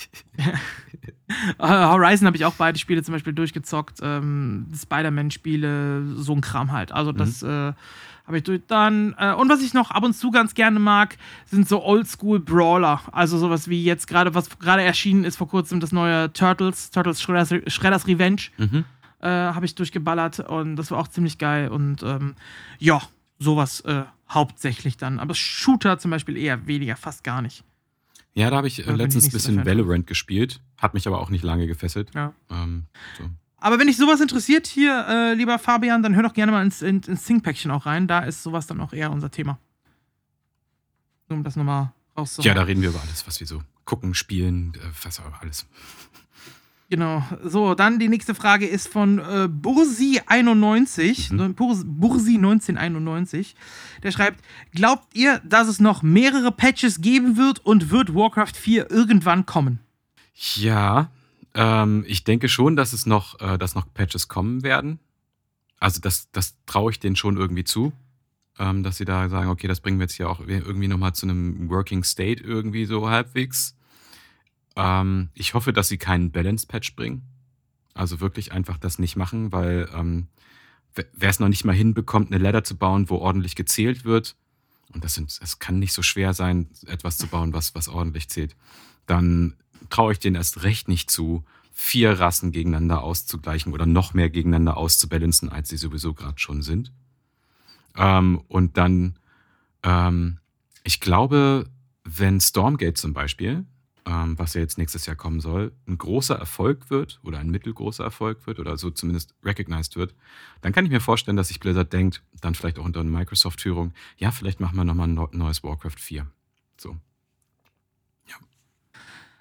Horizon habe ich auch beide Spiele zum Beispiel durchgezockt. Ähm, Spider-Man-Spiele, so ein Kram halt. Also, das. Mhm. Äh, habe ich durch. Dann, äh, und was ich noch ab und zu ganz gerne mag, sind so Oldschool-Brawler. Also sowas wie jetzt gerade, was gerade erschienen ist vor kurzem, das neue Turtles, Turtles Shredders, Shredders Revenge. Mhm. Äh, habe ich durchgeballert und das war auch ziemlich geil. Und ähm, ja, sowas äh, hauptsächlich dann. Aber Shooter zum Beispiel eher weniger, fast gar nicht. Ja, da habe ich äh, letztens ein bisschen so Valorant gespielt, hat mich aber auch nicht lange gefesselt. Ja. Ähm, so. Aber wenn dich sowas interessiert hier, äh, lieber Fabian, dann hör doch gerne mal ins, ins, ins Think-Päckchen auch rein. Da ist sowas dann auch eher unser Thema. Nur um das nochmal rauszuholen. Ja, da reden wir über alles, was wir so gucken, spielen, äh, was auch alles. Genau. So, dann die nächste Frage ist von äh, Bursi91, mhm. Bursi 1991. Der schreibt: Glaubt ihr, dass es noch mehrere Patches geben wird und wird Warcraft 4 irgendwann kommen? Ja, ähm, ich denke schon, dass es noch, äh, dass noch Patches kommen werden. Also das, das traue ich denen schon irgendwie zu, ähm, dass sie da sagen, okay, das bringen wir jetzt hier auch irgendwie nochmal zu einem Working State irgendwie so halbwegs. Ähm, ich hoffe, dass sie keinen Balance-Patch bringen. Also wirklich einfach das nicht machen, weil ähm, wer es noch nicht mal hinbekommt, eine Ladder zu bauen, wo ordentlich gezählt wird, und das, sind, das kann nicht so schwer sein, etwas zu bauen, was, was ordentlich zählt, dann traue ich denen erst recht nicht zu, vier Rassen gegeneinander auszugleichen oder noch mehr gegeneinander auszubalancen, als sie sowieso gerade schon sind. Ähm, und dann, ähm, ich glaube, wenn Stormgate zum Beispiel, ähm, was ja jetzt nächstes Jahr kommen soll, ein großer Erfolg wird oder ein mittelgroßer Erfolg wird oder so zumindest recognized wird, dann kann ich mir vorstellen, dass sich Blizzard denkt, dann vielleicht auch unter einer Microsoft-Führung, ja, vielleicht machen wir nochmal ein neues Warcraft 4. So. Ja.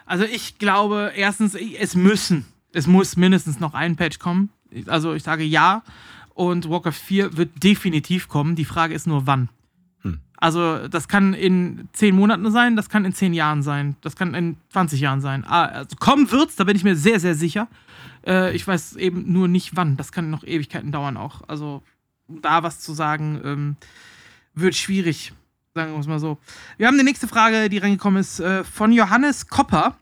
Also ich glaube, erstens, es müssen, es muss mindestens noch ein Patch kommen. Also ich sage ja. Und Warcraft 4 wird definitiv kommen. Die Frage ist nur, wann. Also das kann in zehn Monaten sein, das kann in zehn Jahren sein, das kann in 20 Jahren sein. Ah, also kommen wird's, da bin ich mir sehr, sehr sicher. Äh, ich weiß eben nur nicht wann. Das kann noch Ewigkeiten dauern auch. Also da was zu sagen, ähm, wird schwierig, sagen wir es mal so. Wir haben die nächste Frage, die reingekommen ist, äh, von Johannes Kopper.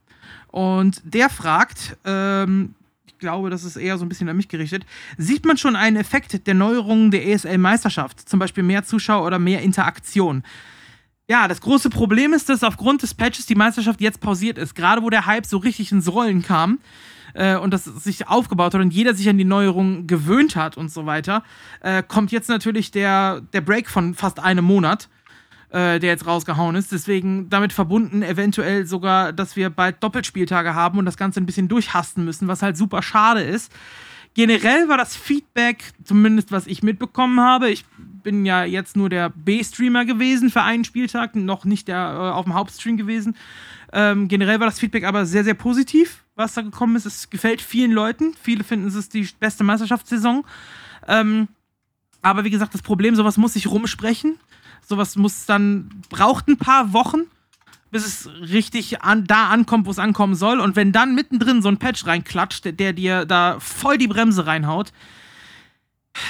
Und der fragt, ähm, glaube, das ist eher so ein bisschen an mich gerichtet, sieht man schon einen Effekt der Neuerungen der ESL-Meisterschaft, zum Beispiel mehr Zuschauer oder mehr Interaktion. Ja, das große Problem ist, dass aufgrund des Patches die Meisterschaft jetzt pausiert ist. Gerade wo der Hype so richtig ins Rollen kam äh, und das sich aufgebaut hat und jeder sich an die Neuerungen gewöhnt hat und so weiter, äh, kommt jetzt natürlich der, der Break von fast einem Monat äh, der jetzt rausgehauen ist. Deswegen damit verbunden eventuell sogar, dass wir bald Doppelspieltage haben und das Ganze ein bisschen durchhasten müssen, was halt super schade ist. Generell war das Feedback, zumindest was ich mitbekommen habe, ich bin ja jetzt nur der B-Streamer gewesen für einen Spieltag, noch nicht der äh, auf dem Hauptstream gewesen. Ähm, generell war das Feedback aber sehr, sehr positiv, was da gekommen ist. Es gefällt vielen Leuten. Viele finden, es ist die beste Meisterschaftssaison. Ähm, aber wie gesagt, das Problem, sowas muss sich rumsprechen. Sowas muss dann, braucht ein paar Wochen, bis es richtig an, da ankommt, wo es ankommen soll. Und wenn dann mittendrin so ein Patch reinklatscht, der, dir da voll die Bremse reinhaut,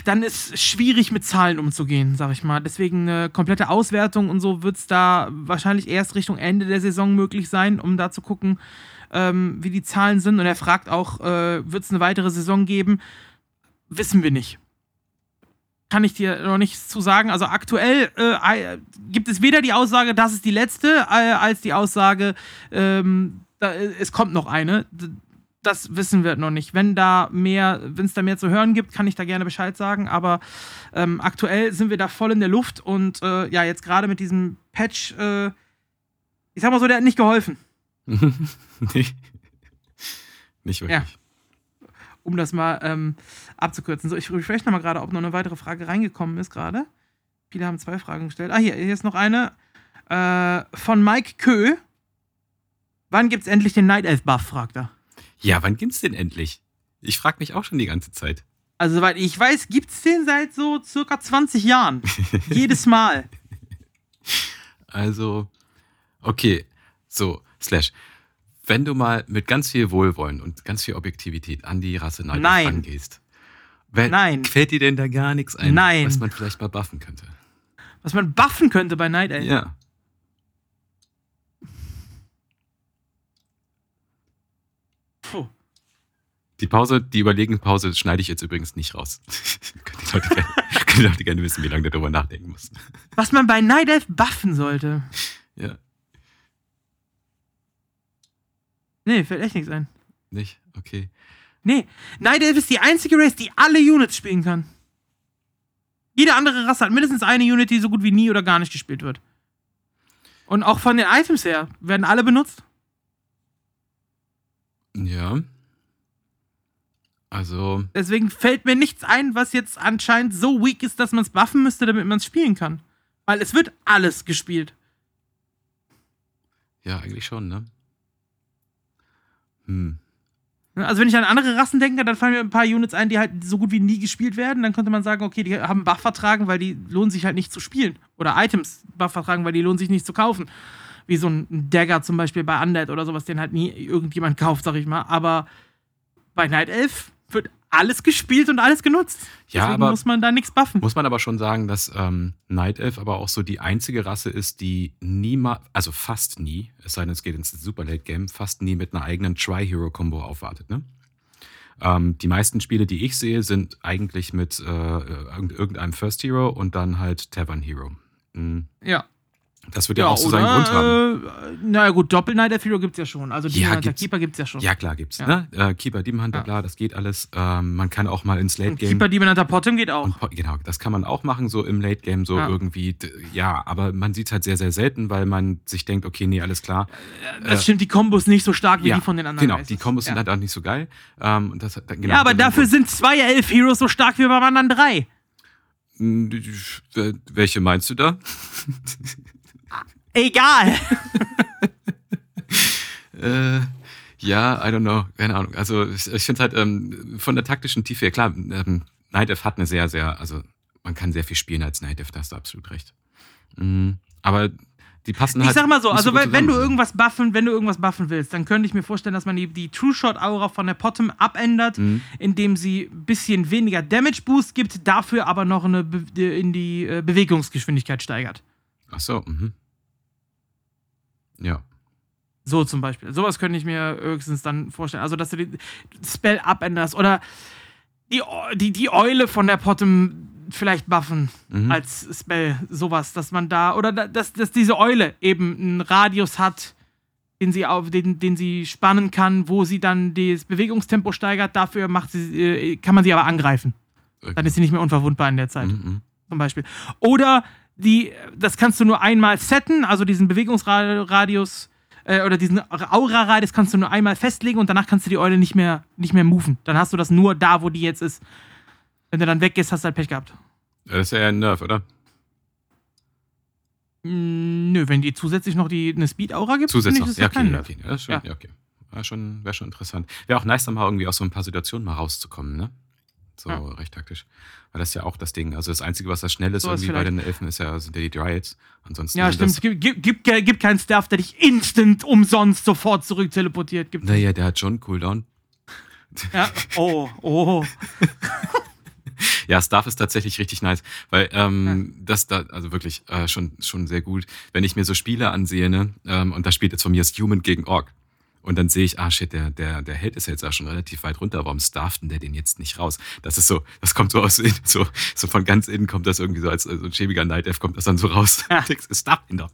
dann ist es schwierig mit Zahlen umzugehen, sag ich mal. Deswegen eine komplette Auswertung und so wird es da wahrscheinlich erst Richtung Ende der Saison möglich sein, um da zu gucken, ähm, wie die Zahlen sind. Und er fragt auch, äh, wird es eine weitere Saison geben? Wissen wir nicht kann ich dir noch nichts zu sagen. Also aktuell äh, gibt es weder die Aussage, das ist die letzte, äh, als die Aussage, ähm, da, es kommt noch eine. Das wissen wir noch nicht. Wenn da mehr, wenn es da mehr zu hören gibt, kann ich da gerne Bescheid sagen. Aber ähm, aktuell sind wir da voll in der Luft und äh, ja, jetzt gerade mit diesem Patch, äh, ich sag mal so, der hat nicht geholfen. nee. Nicht wirklich. Ja um das mal ähm, abzukürzen. So, ich refresh nochmal gerade, ob noch eine weitere Frage reingekommen ist gerade. Viele haben zwei Fragen gestellt. Ah, hier, hier ist noch eine äh, von Mike Kö. Wann gibt's endlich den Night Elf Buff, fragt er. Ja, wann gibt's den endlich? Ich frage mich auch schon die ganze Zeit. Also, soweit ich weiß, gibt's den seit so circa 20 Jahren. Jedes Mal. Also, okay. So, Slash wenn du mal mit ganz viel Wohlwollen und ganz viel Objektivität an die Rasse Nein. rangehst, wer, Nein. fällt dir denn da gar nichts ein, Nein. was man vielleicht mal buffen könnte? Was man buffen könnte bei Night Elf? Ja. Puh. Die Pause, die überlegene Pause schneide ich jetzt übrigens nicht raus. können, die Leute gerne, können die Leute gerne wissen, wie lange du darüber nachdenken musst. Was man bei Night Elf buffen sollte. Ja. Nee, fällt echt nichts ein. Nicht? Okay. Nee, Night Elf ist die einzige Race, die alle Units spielen kann. Jede andere Rasse hat mindestens eine Unit, die so gut wie nie oder gar nicht gespielt wird. Und auch von den Items her werden alle benutzt. Ja. Also. Deswegen fällt mir nichts ein, was jetzt anscheinend so weak ist, dass man es buffen müsste, damit man es spielen kann. Weil es wird alles gespielt. Ja, eigentlich schon, ne? Hm. Also wenn ich an andere Rassen denke, dann fallen mir ein paar Units ein, die halt so gut wie nie gespielt werden. Dann könnte man sagen, okay, die haben Buff vertragen, weil die lohnen sich halt nicht zu spielen. Oder Items Buff vertragen, weil die lohnen sich nicht zu kaufen. Wie so ein Dagger zum Beispiel bei Undead oder sowas, den halt nie irgendjemand kauft, sag ich mal. Aber bei Night Elf wird alles gespielt und alles genutzt. Ja, Deswegen aber muss man da nichts buffen. Muss man aber schon sagen, dass ähm, Night Elf aber auch so die einzige Rasse ist, die niemals, also fast nie, es sei denn, es geht ins Super Late Game, fast nie mit einer eigenen Tri-Hero-Combo aufwartet. Ne? Ähm, die meisten Spiele, die ich sehe, sind eigentlich mit äh, irgendeinem First Hero und dann halt Tavern Hero. Mhm. Ja. Das wird ja, ja auch so seinen Grund haben. Äh, naja, gut, Doppel-Night of Hero gibt es ja schon. Also Demon ja, Hunter Keeper gibt es ja schon. Ja, klar gibt's. Ja. Ne? Äh, Keeper, Demon Hunter, ja. klar, das geht alles. Ähm, man kann auch mal ins Late Game. Keeper, Demon Hunter Potom geht auch. Und, genau, das kann man auch machen, so im Late Game, so irgendwie. Ja, aber man sieht es halt sehr, sehr selten, weil man sich denkt, okay, nee, alles klar. Das äh, stimmt, die Kombos nicht so stark wie die von den anderen. Genau, die Kombos sind halt auch nicht so geil. Ähm, das, genau, ja, aber dafür sind zwei Elf Heroes so stark wie beim anderen drei. Welche meinst du da? Egal. äh, ja, I don't know, keine Ahnung. Also ich, ich finde halt ähm, von der taktischen Tiefe, ja klar, ähm, Night hat eine sehr, sehr, also man kann sehr viel spielen als Night da hast du absolut recht. Mhm. Aber die passen halt. Ich sag mal so, also so wenn, wenn, du irgendwas buffen, wenn du irgendwas buffen willst, dann könnte ich mir vorstellen, dass man die, die True Shot Aura von der Bottom abändert, mhm. indem sie ein bisschen weniger Damage Boost gibt, dafür aber noch eine Be in die äh, Bewegungsgeschwindigkeit steigert. Ach so, mhm. Ja. So zum Beispiel. Sowas könnte ich mir höchstens dann vorstellen. Also, dass du den Spell abänderst oder die, die, die Eule von der Bottom vielleicht buffen mhm. als Spell. Sowas, dass man da, oder dass, dass diese Eule eben einen Radius hat, den sie, auf, den, den sie spannen kann, wo sie dann das Bewegungstempo steigert. Dafür macht sie, äh, kann man sie aber angreifen. Okay. Dann ist sie nicht mehr unverwundbar in der Zeit. Mhm. mhm. Zum Beispiel. Oder die, das kannst du nur einmal setten, also diesen Bewegungsradius äh, oder diesen Aura-Radius kannst du nur einmal festlegen und danach kannst du die Eule nicht mehr, nicht mehr moven. Dann hast du das nur da, wo die jetzt ist. Wenn du dann weggehst, hast du halt Pech gehabt. Das ist ja ein Nerf, oder? Mm, nö, wenn die zusätzlich noch die, eine Speed-Aura gibt, zusätzlich noch. Ja, okay, okay. Ja, schon, ja. ja okay. Wäre schon, wär schon interessant. Wäre auch nice, dann mal irgendwie aus so ein paar Situationen mal rauszukommen, ne? So ja. recht taktisch. Weil das ist ja auch das Ding. Also das Einzige, was da schnell ist so irgendwie bei den Elfen, ist ja, sind ja die Dryads. Ansonsten ja, stimmt. Es gibt, gibt, gibt, keinen Staff, der dich instant umsonst sofort zurück teleportiert. Gibt naja, der hat schon Cooldown. Ja, oh, oh. ja, Staff ist tatsächlich richtig nice, weil ähm, ja. das da, also wirklich äh, schon, schon sehr gut. Wenn ich mir so Spiele ansehe, ne, ähm, und da spielt jetzt von mir das Human gegen Orc. Und dann sehe ich, ah shit, der, der, der Held ist jetzt auch schon relativ weit runter, warum starft denn der den jetzt nicht raus? Das ist so, das kommt so aus, so, so von ganz innen kommt das irgendwie so als so ein schäbiger Night F kommt das dann so raus. Starf ihn doch.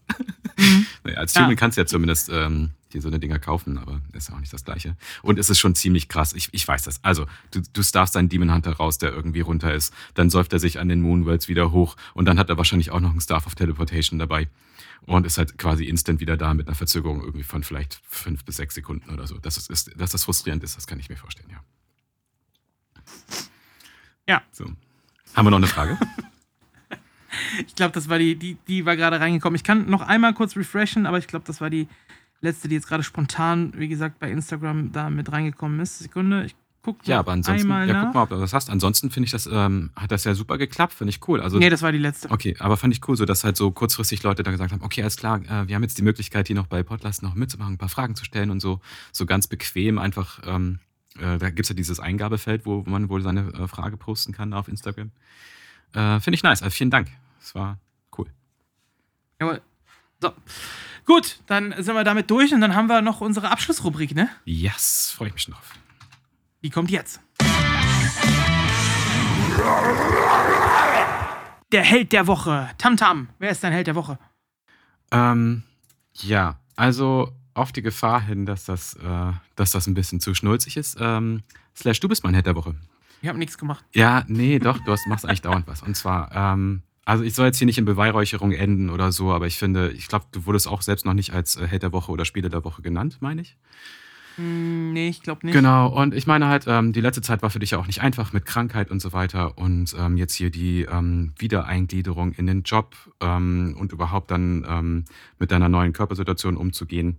Mhm. naja, als Human ja. kannst du ja zumindest ähm, dir so eine Dinger kaufen, aber ist auch nicht das Gleiche. Und es ist schon ziemlich krass. Ich, ich weiß das. Also, du, du starfst deinen Demon Hunter raus, der irgendwie runter ist. Dann säuft er sich an den Moonworlds wieder hoch und dann hat er wahrscheinlich auch noch einen Staff of Teleportation dabei und ist halt quasi instant wieder da mit einer Verzögerung irgendwie von vielleicht fünf bis sechs Sekunden oder so. Dass, ist, dass das frustrierend ist, das kann ich mir vorstellen, ja. Ja. So. Haben wir noch eine Frage? ich glaube, das war die, die, die war gerade reingekommen. Ich kann noch einmal kurz refreshen, aber ich glaube, das war die letzte, die jetzt gerade spontan, wie gesagt, bei Instagram da mit reingekommen ist. Sekunde, ich guck ja, aber ansonsten, einmal ja, guck mal, ob du das hast. Ansonsten finde ich das, ähm, hat das ja super geklappt, finde ich cool. Also, nee, das war die letzte. Okay, aber fand ich cool, so dass halt so kurzfristig Leute da gesagt haben, okay, alles klar, äh, wir haben jetzt die Möglichkeit, hier noch bei Podlast noch mitzumachen, ein paar Fragen zu stellen und so, so ganz bequem einfach, ähm, äh, da gibt es ja dieses Eingabefeld, wo man wohl seine äh, Frage posten kann auf Instagram. Äh, finde ich nice, also vielen Dank. Das war cool. Jawohl. So. Gut, dann sind wir damit durch und dann haben wir noch unsere Abschlussrubrik, ne? Yes, freue ich mich drauf. Die kommt jetzt. Der Held der Woche. Tamtam. -Tam. Wer ist dein Held der Woche? Ähm, ja, also auf die Gefahr hin, dass das, äh, dass das ein bisschen zu schnulzig ist. Ähm, Slash, du bist mein Held der Woche. Ich habe nichts gemacht. Ja, nee, doch, du hast, machst eigentlich dauernd was. Und zwar, ähm, also ich soll jetzt hier nicht in Beweihräucherung enden oder so, aber ich finde, ich glaube, du wurdest auch selbst noch nicht als äh, Held der Woche oder Spieler der Woche genannt, meine ich. Mm, nee, ich glaube nicht. Genau, und ich meine halt, ähm, die letzte Zeit war für dich ja auch nicht einfach mit Krankheit und so weiter. Und ähm, jetzt hier die ähm, Wiedereingliederung in den Job ähm, und überhaupt dann ähm, mit deiner neuen Körpersituation umzugehen.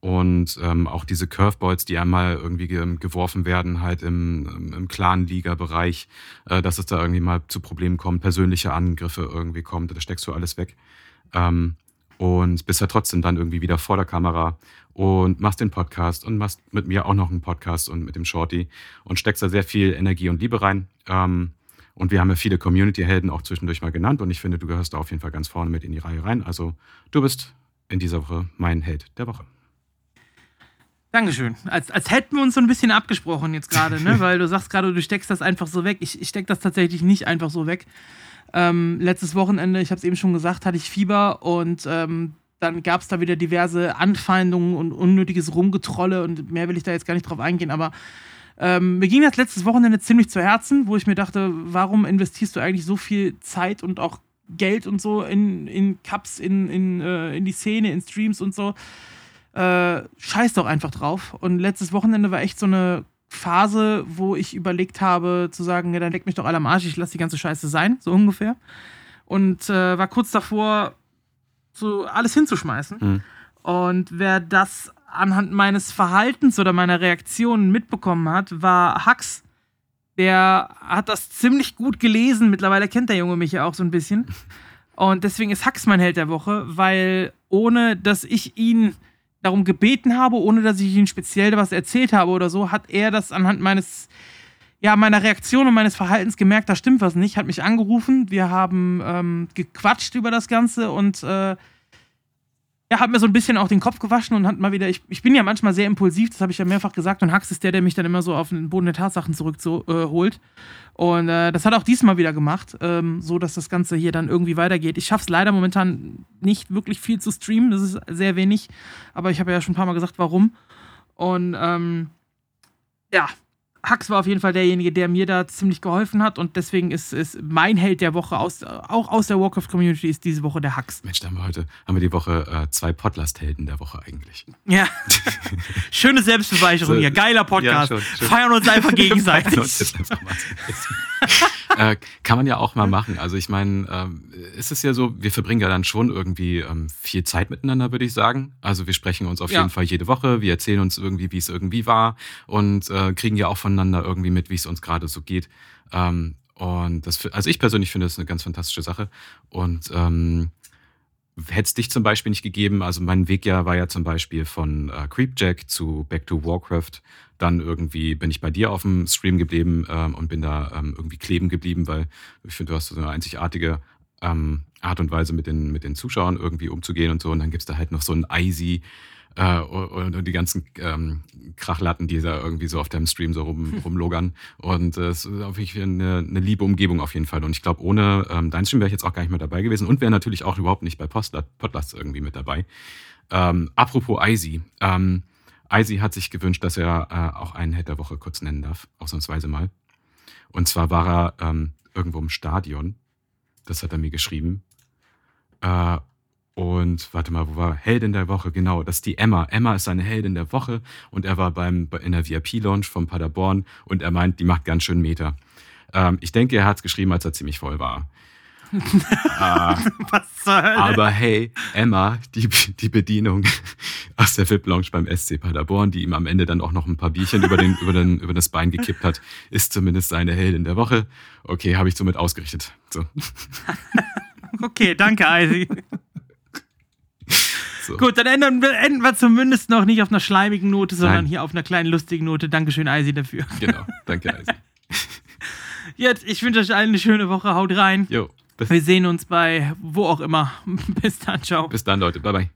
Und ähm, auch diese Curveballs, die einmal irgendwie ge geworfen werden, halt im, im Clan-Liga-Bereich, äh, dass es da irgendwie mal zu Problemen kommt, persönliche Angriffe irgendwie kommt, da steckst du alles weg. Ähm, und bist ja trotzdem dann irgendwie wieder vor der Kamera und machst den Podcast und machst mit mir auch noch einen Podcast und mit dem Shorty und steckst da sehr viel Energie und Liebe rein. Ähm, und wir haben ja viele Community-Helden auch zwischendurch mal genannt und ich finde, du gehörst da auf jeden Fall ganz vorne mit in die Reihe rein. Also du bist in dieser Woche mein Held der Woche. Dankeschön. Als, als hätten wir uns so ein bisschen abgesprochen jetzt gerade, ne? weil du sagst gerade, du steckst das einfach so weg. Ich, ich steck das tatsächlich nicht einfach so weg. Ähm, letztes Wochenende, ich habe es eben schon gesagt, hatte ich Fieber und ähm, dann gab es da wieder diverse Anfeindungen und unnötiges Rumgetrolle und mehr will ich da jetzt gar nicht drauf eingehen, aber ähm, mir ging das letztes Wochenende ziemlich zu Herzen, wo ich mir dachte, warum investierst du eigentlich so viel Zeit und auch Geld und so in, in Cups, in, in, äh, in die Szene, in Streams und so? äh, scheiß doch einfach drauf. Und letztes Wochenende war echt so eine Phase, wo ich überlegt habe zu sagen, ja, dann leck mich doch alle am Arsch, ich lasse die ganze Scheiße sein, so ungefähr. Und äh, war kurz davor, so alles hinzuschmeißen. Mhm. Und wer das anhand meines Verhaltens oder meiner Reaktionen mitbekommen hat, war Hux. Der hat das ziemlich gut gelesen. Mittlerweile kennt der Junge mich ja auch so ein bisschen. Und deswegen ist Hux mein Held der Woche, weil ohne dass ich ihn darum gebeten habe, ohne dass ich ihm speziell was erzählt habe oder so, hat er das anhand meines, ja, meiner Reaktion und meines Verhaltens gemerkt, da stimmt was nicht, hat mich angerufen, wir haben ähm, gequatscht über das Ganze und äh, er hat mir so ein bisschen auch den Kopf gewaschen und hat mal wieder, ich, ich bin ja manchmal sehr impulsiv, das habe ich ja mehrfach gesagt, und Hax ist der, der mich dann immer so auf den Boden der Tatsachen zurückholt. Äh, und äh, das hat auch diesmal wieder gemacht, ähm, so dass das Ganze hier dann irgendwie weitergeht. Ich schaffe es leider momentan nicht wirklich viel zu streamen, das ist sehr wenig, aber ich habe ja schon ein paar Mal gesagt, warum. Und ähm, ja, Hux war auf jeden Fall derjenige, der mir da ziemlich geholfen hat und deswegen ist, ist mein Held der Woche aus, auch aus der Warcraft-Community ist diese Woche der Hux. Mensch, da haben wir heute haben wir die Woche äh, zwei Podlast-Helden der Woche eigentlich. Ja. Schöne Selbstbeweicherung so, hier. Geiler Podcast. Ja, schon, schon. Feiern uns einfach gegenseitig. uns einfach äh, kann man ja auch mal machen. Also ich meine, ähm, ist es ja so, wir verbringen ja dann schon irgendwie ähm, viel Zeit miteinander, würde ich sagen. Also wir sprechen uns auf ja. jeden Fall jede Woche, wir erzählen uns irgendwie, wie es irgendwie war und äh, kriegen ja auch voneinander irgendwie mit, wie es uns gerade so geht. Ähm, und das, also ich persönlich finde das eine ganz fantastische Sache. Und ähm, hätte es dich zum Beispiel nicht gegeben, also mein Weg ja war ja zum Beispiel von äh, Creepjack zu Back to Warcraft dann irgendwie bin ich bei dir auf dem Stream geblieben ähm, und bin da ähm, irgendwie kleben geblieben, weil ich finde, du hast so eine einzigartige ähm, Art und Weise mit den, mit den Zuschauern irgendwie umzugehen und so. Und dann gibt es da halt noch so ein Icy äh, und, und, die ganzen ähm, Krachlatten, die da irgendwie so auf deinem Stream so rum, rumlogern. Und äh, es ist auf jeden Fall eine, eine liebe Umgebung auf jeden Fall. Und ich glaube, ohne ähm, dein Stream wäre ich jetzt auch gar nicht mehr dabei gewesen und wäre natürlich auch überhaupt nicht bei Podlast irgendwie mit dabei. Ähm, apropos Icy, ähm, Eisi hat sich gewünscht, dass er äh, auch einen Head der Woche kurz nennen darf, ausnahmsweise mal. Und zwar war er ähm, irgendwo im Stadion. Das hat er mir geschrieben. Äh, und warte mal, wo war Heldin der Woche? Genau, das ist die Emma. Emma ist seine Heldin der Woche und er war beim, in der VIP-Lounge von Paderborn und er meint, die macht ganz schön Meter. Ähm, ich denke, er hat es geschrieben, als er ziemlich voll war. ah, Was soll aber hey, Emma, die, die Bedienung aus der VIP-Lounge beim SC Paderborn, die ihm am Ende dann auch noch ein paar Bierchen über, den, über, den, über das Bein gekippt hat, ist zumindest seine Heldin der Woche. Okay, habe ich somit ausgerichtet. So. okay, danke, Eisi. So. Gut, dann enden, enden, wir zumindest noch nicht auf einer schleimigen Note, sondern Nein. hier auf einer kleinen lustigen Note. Dankeschön, Eisi, dafür. Genau, danke, Eisi. Jetzt, ich wünsche euch allen eine schöne Woche. Haut rein. Jo. Wir sehen uns bei wo auch immer. Bis dann, ciao. Bis dann, Leute. Bye, bye.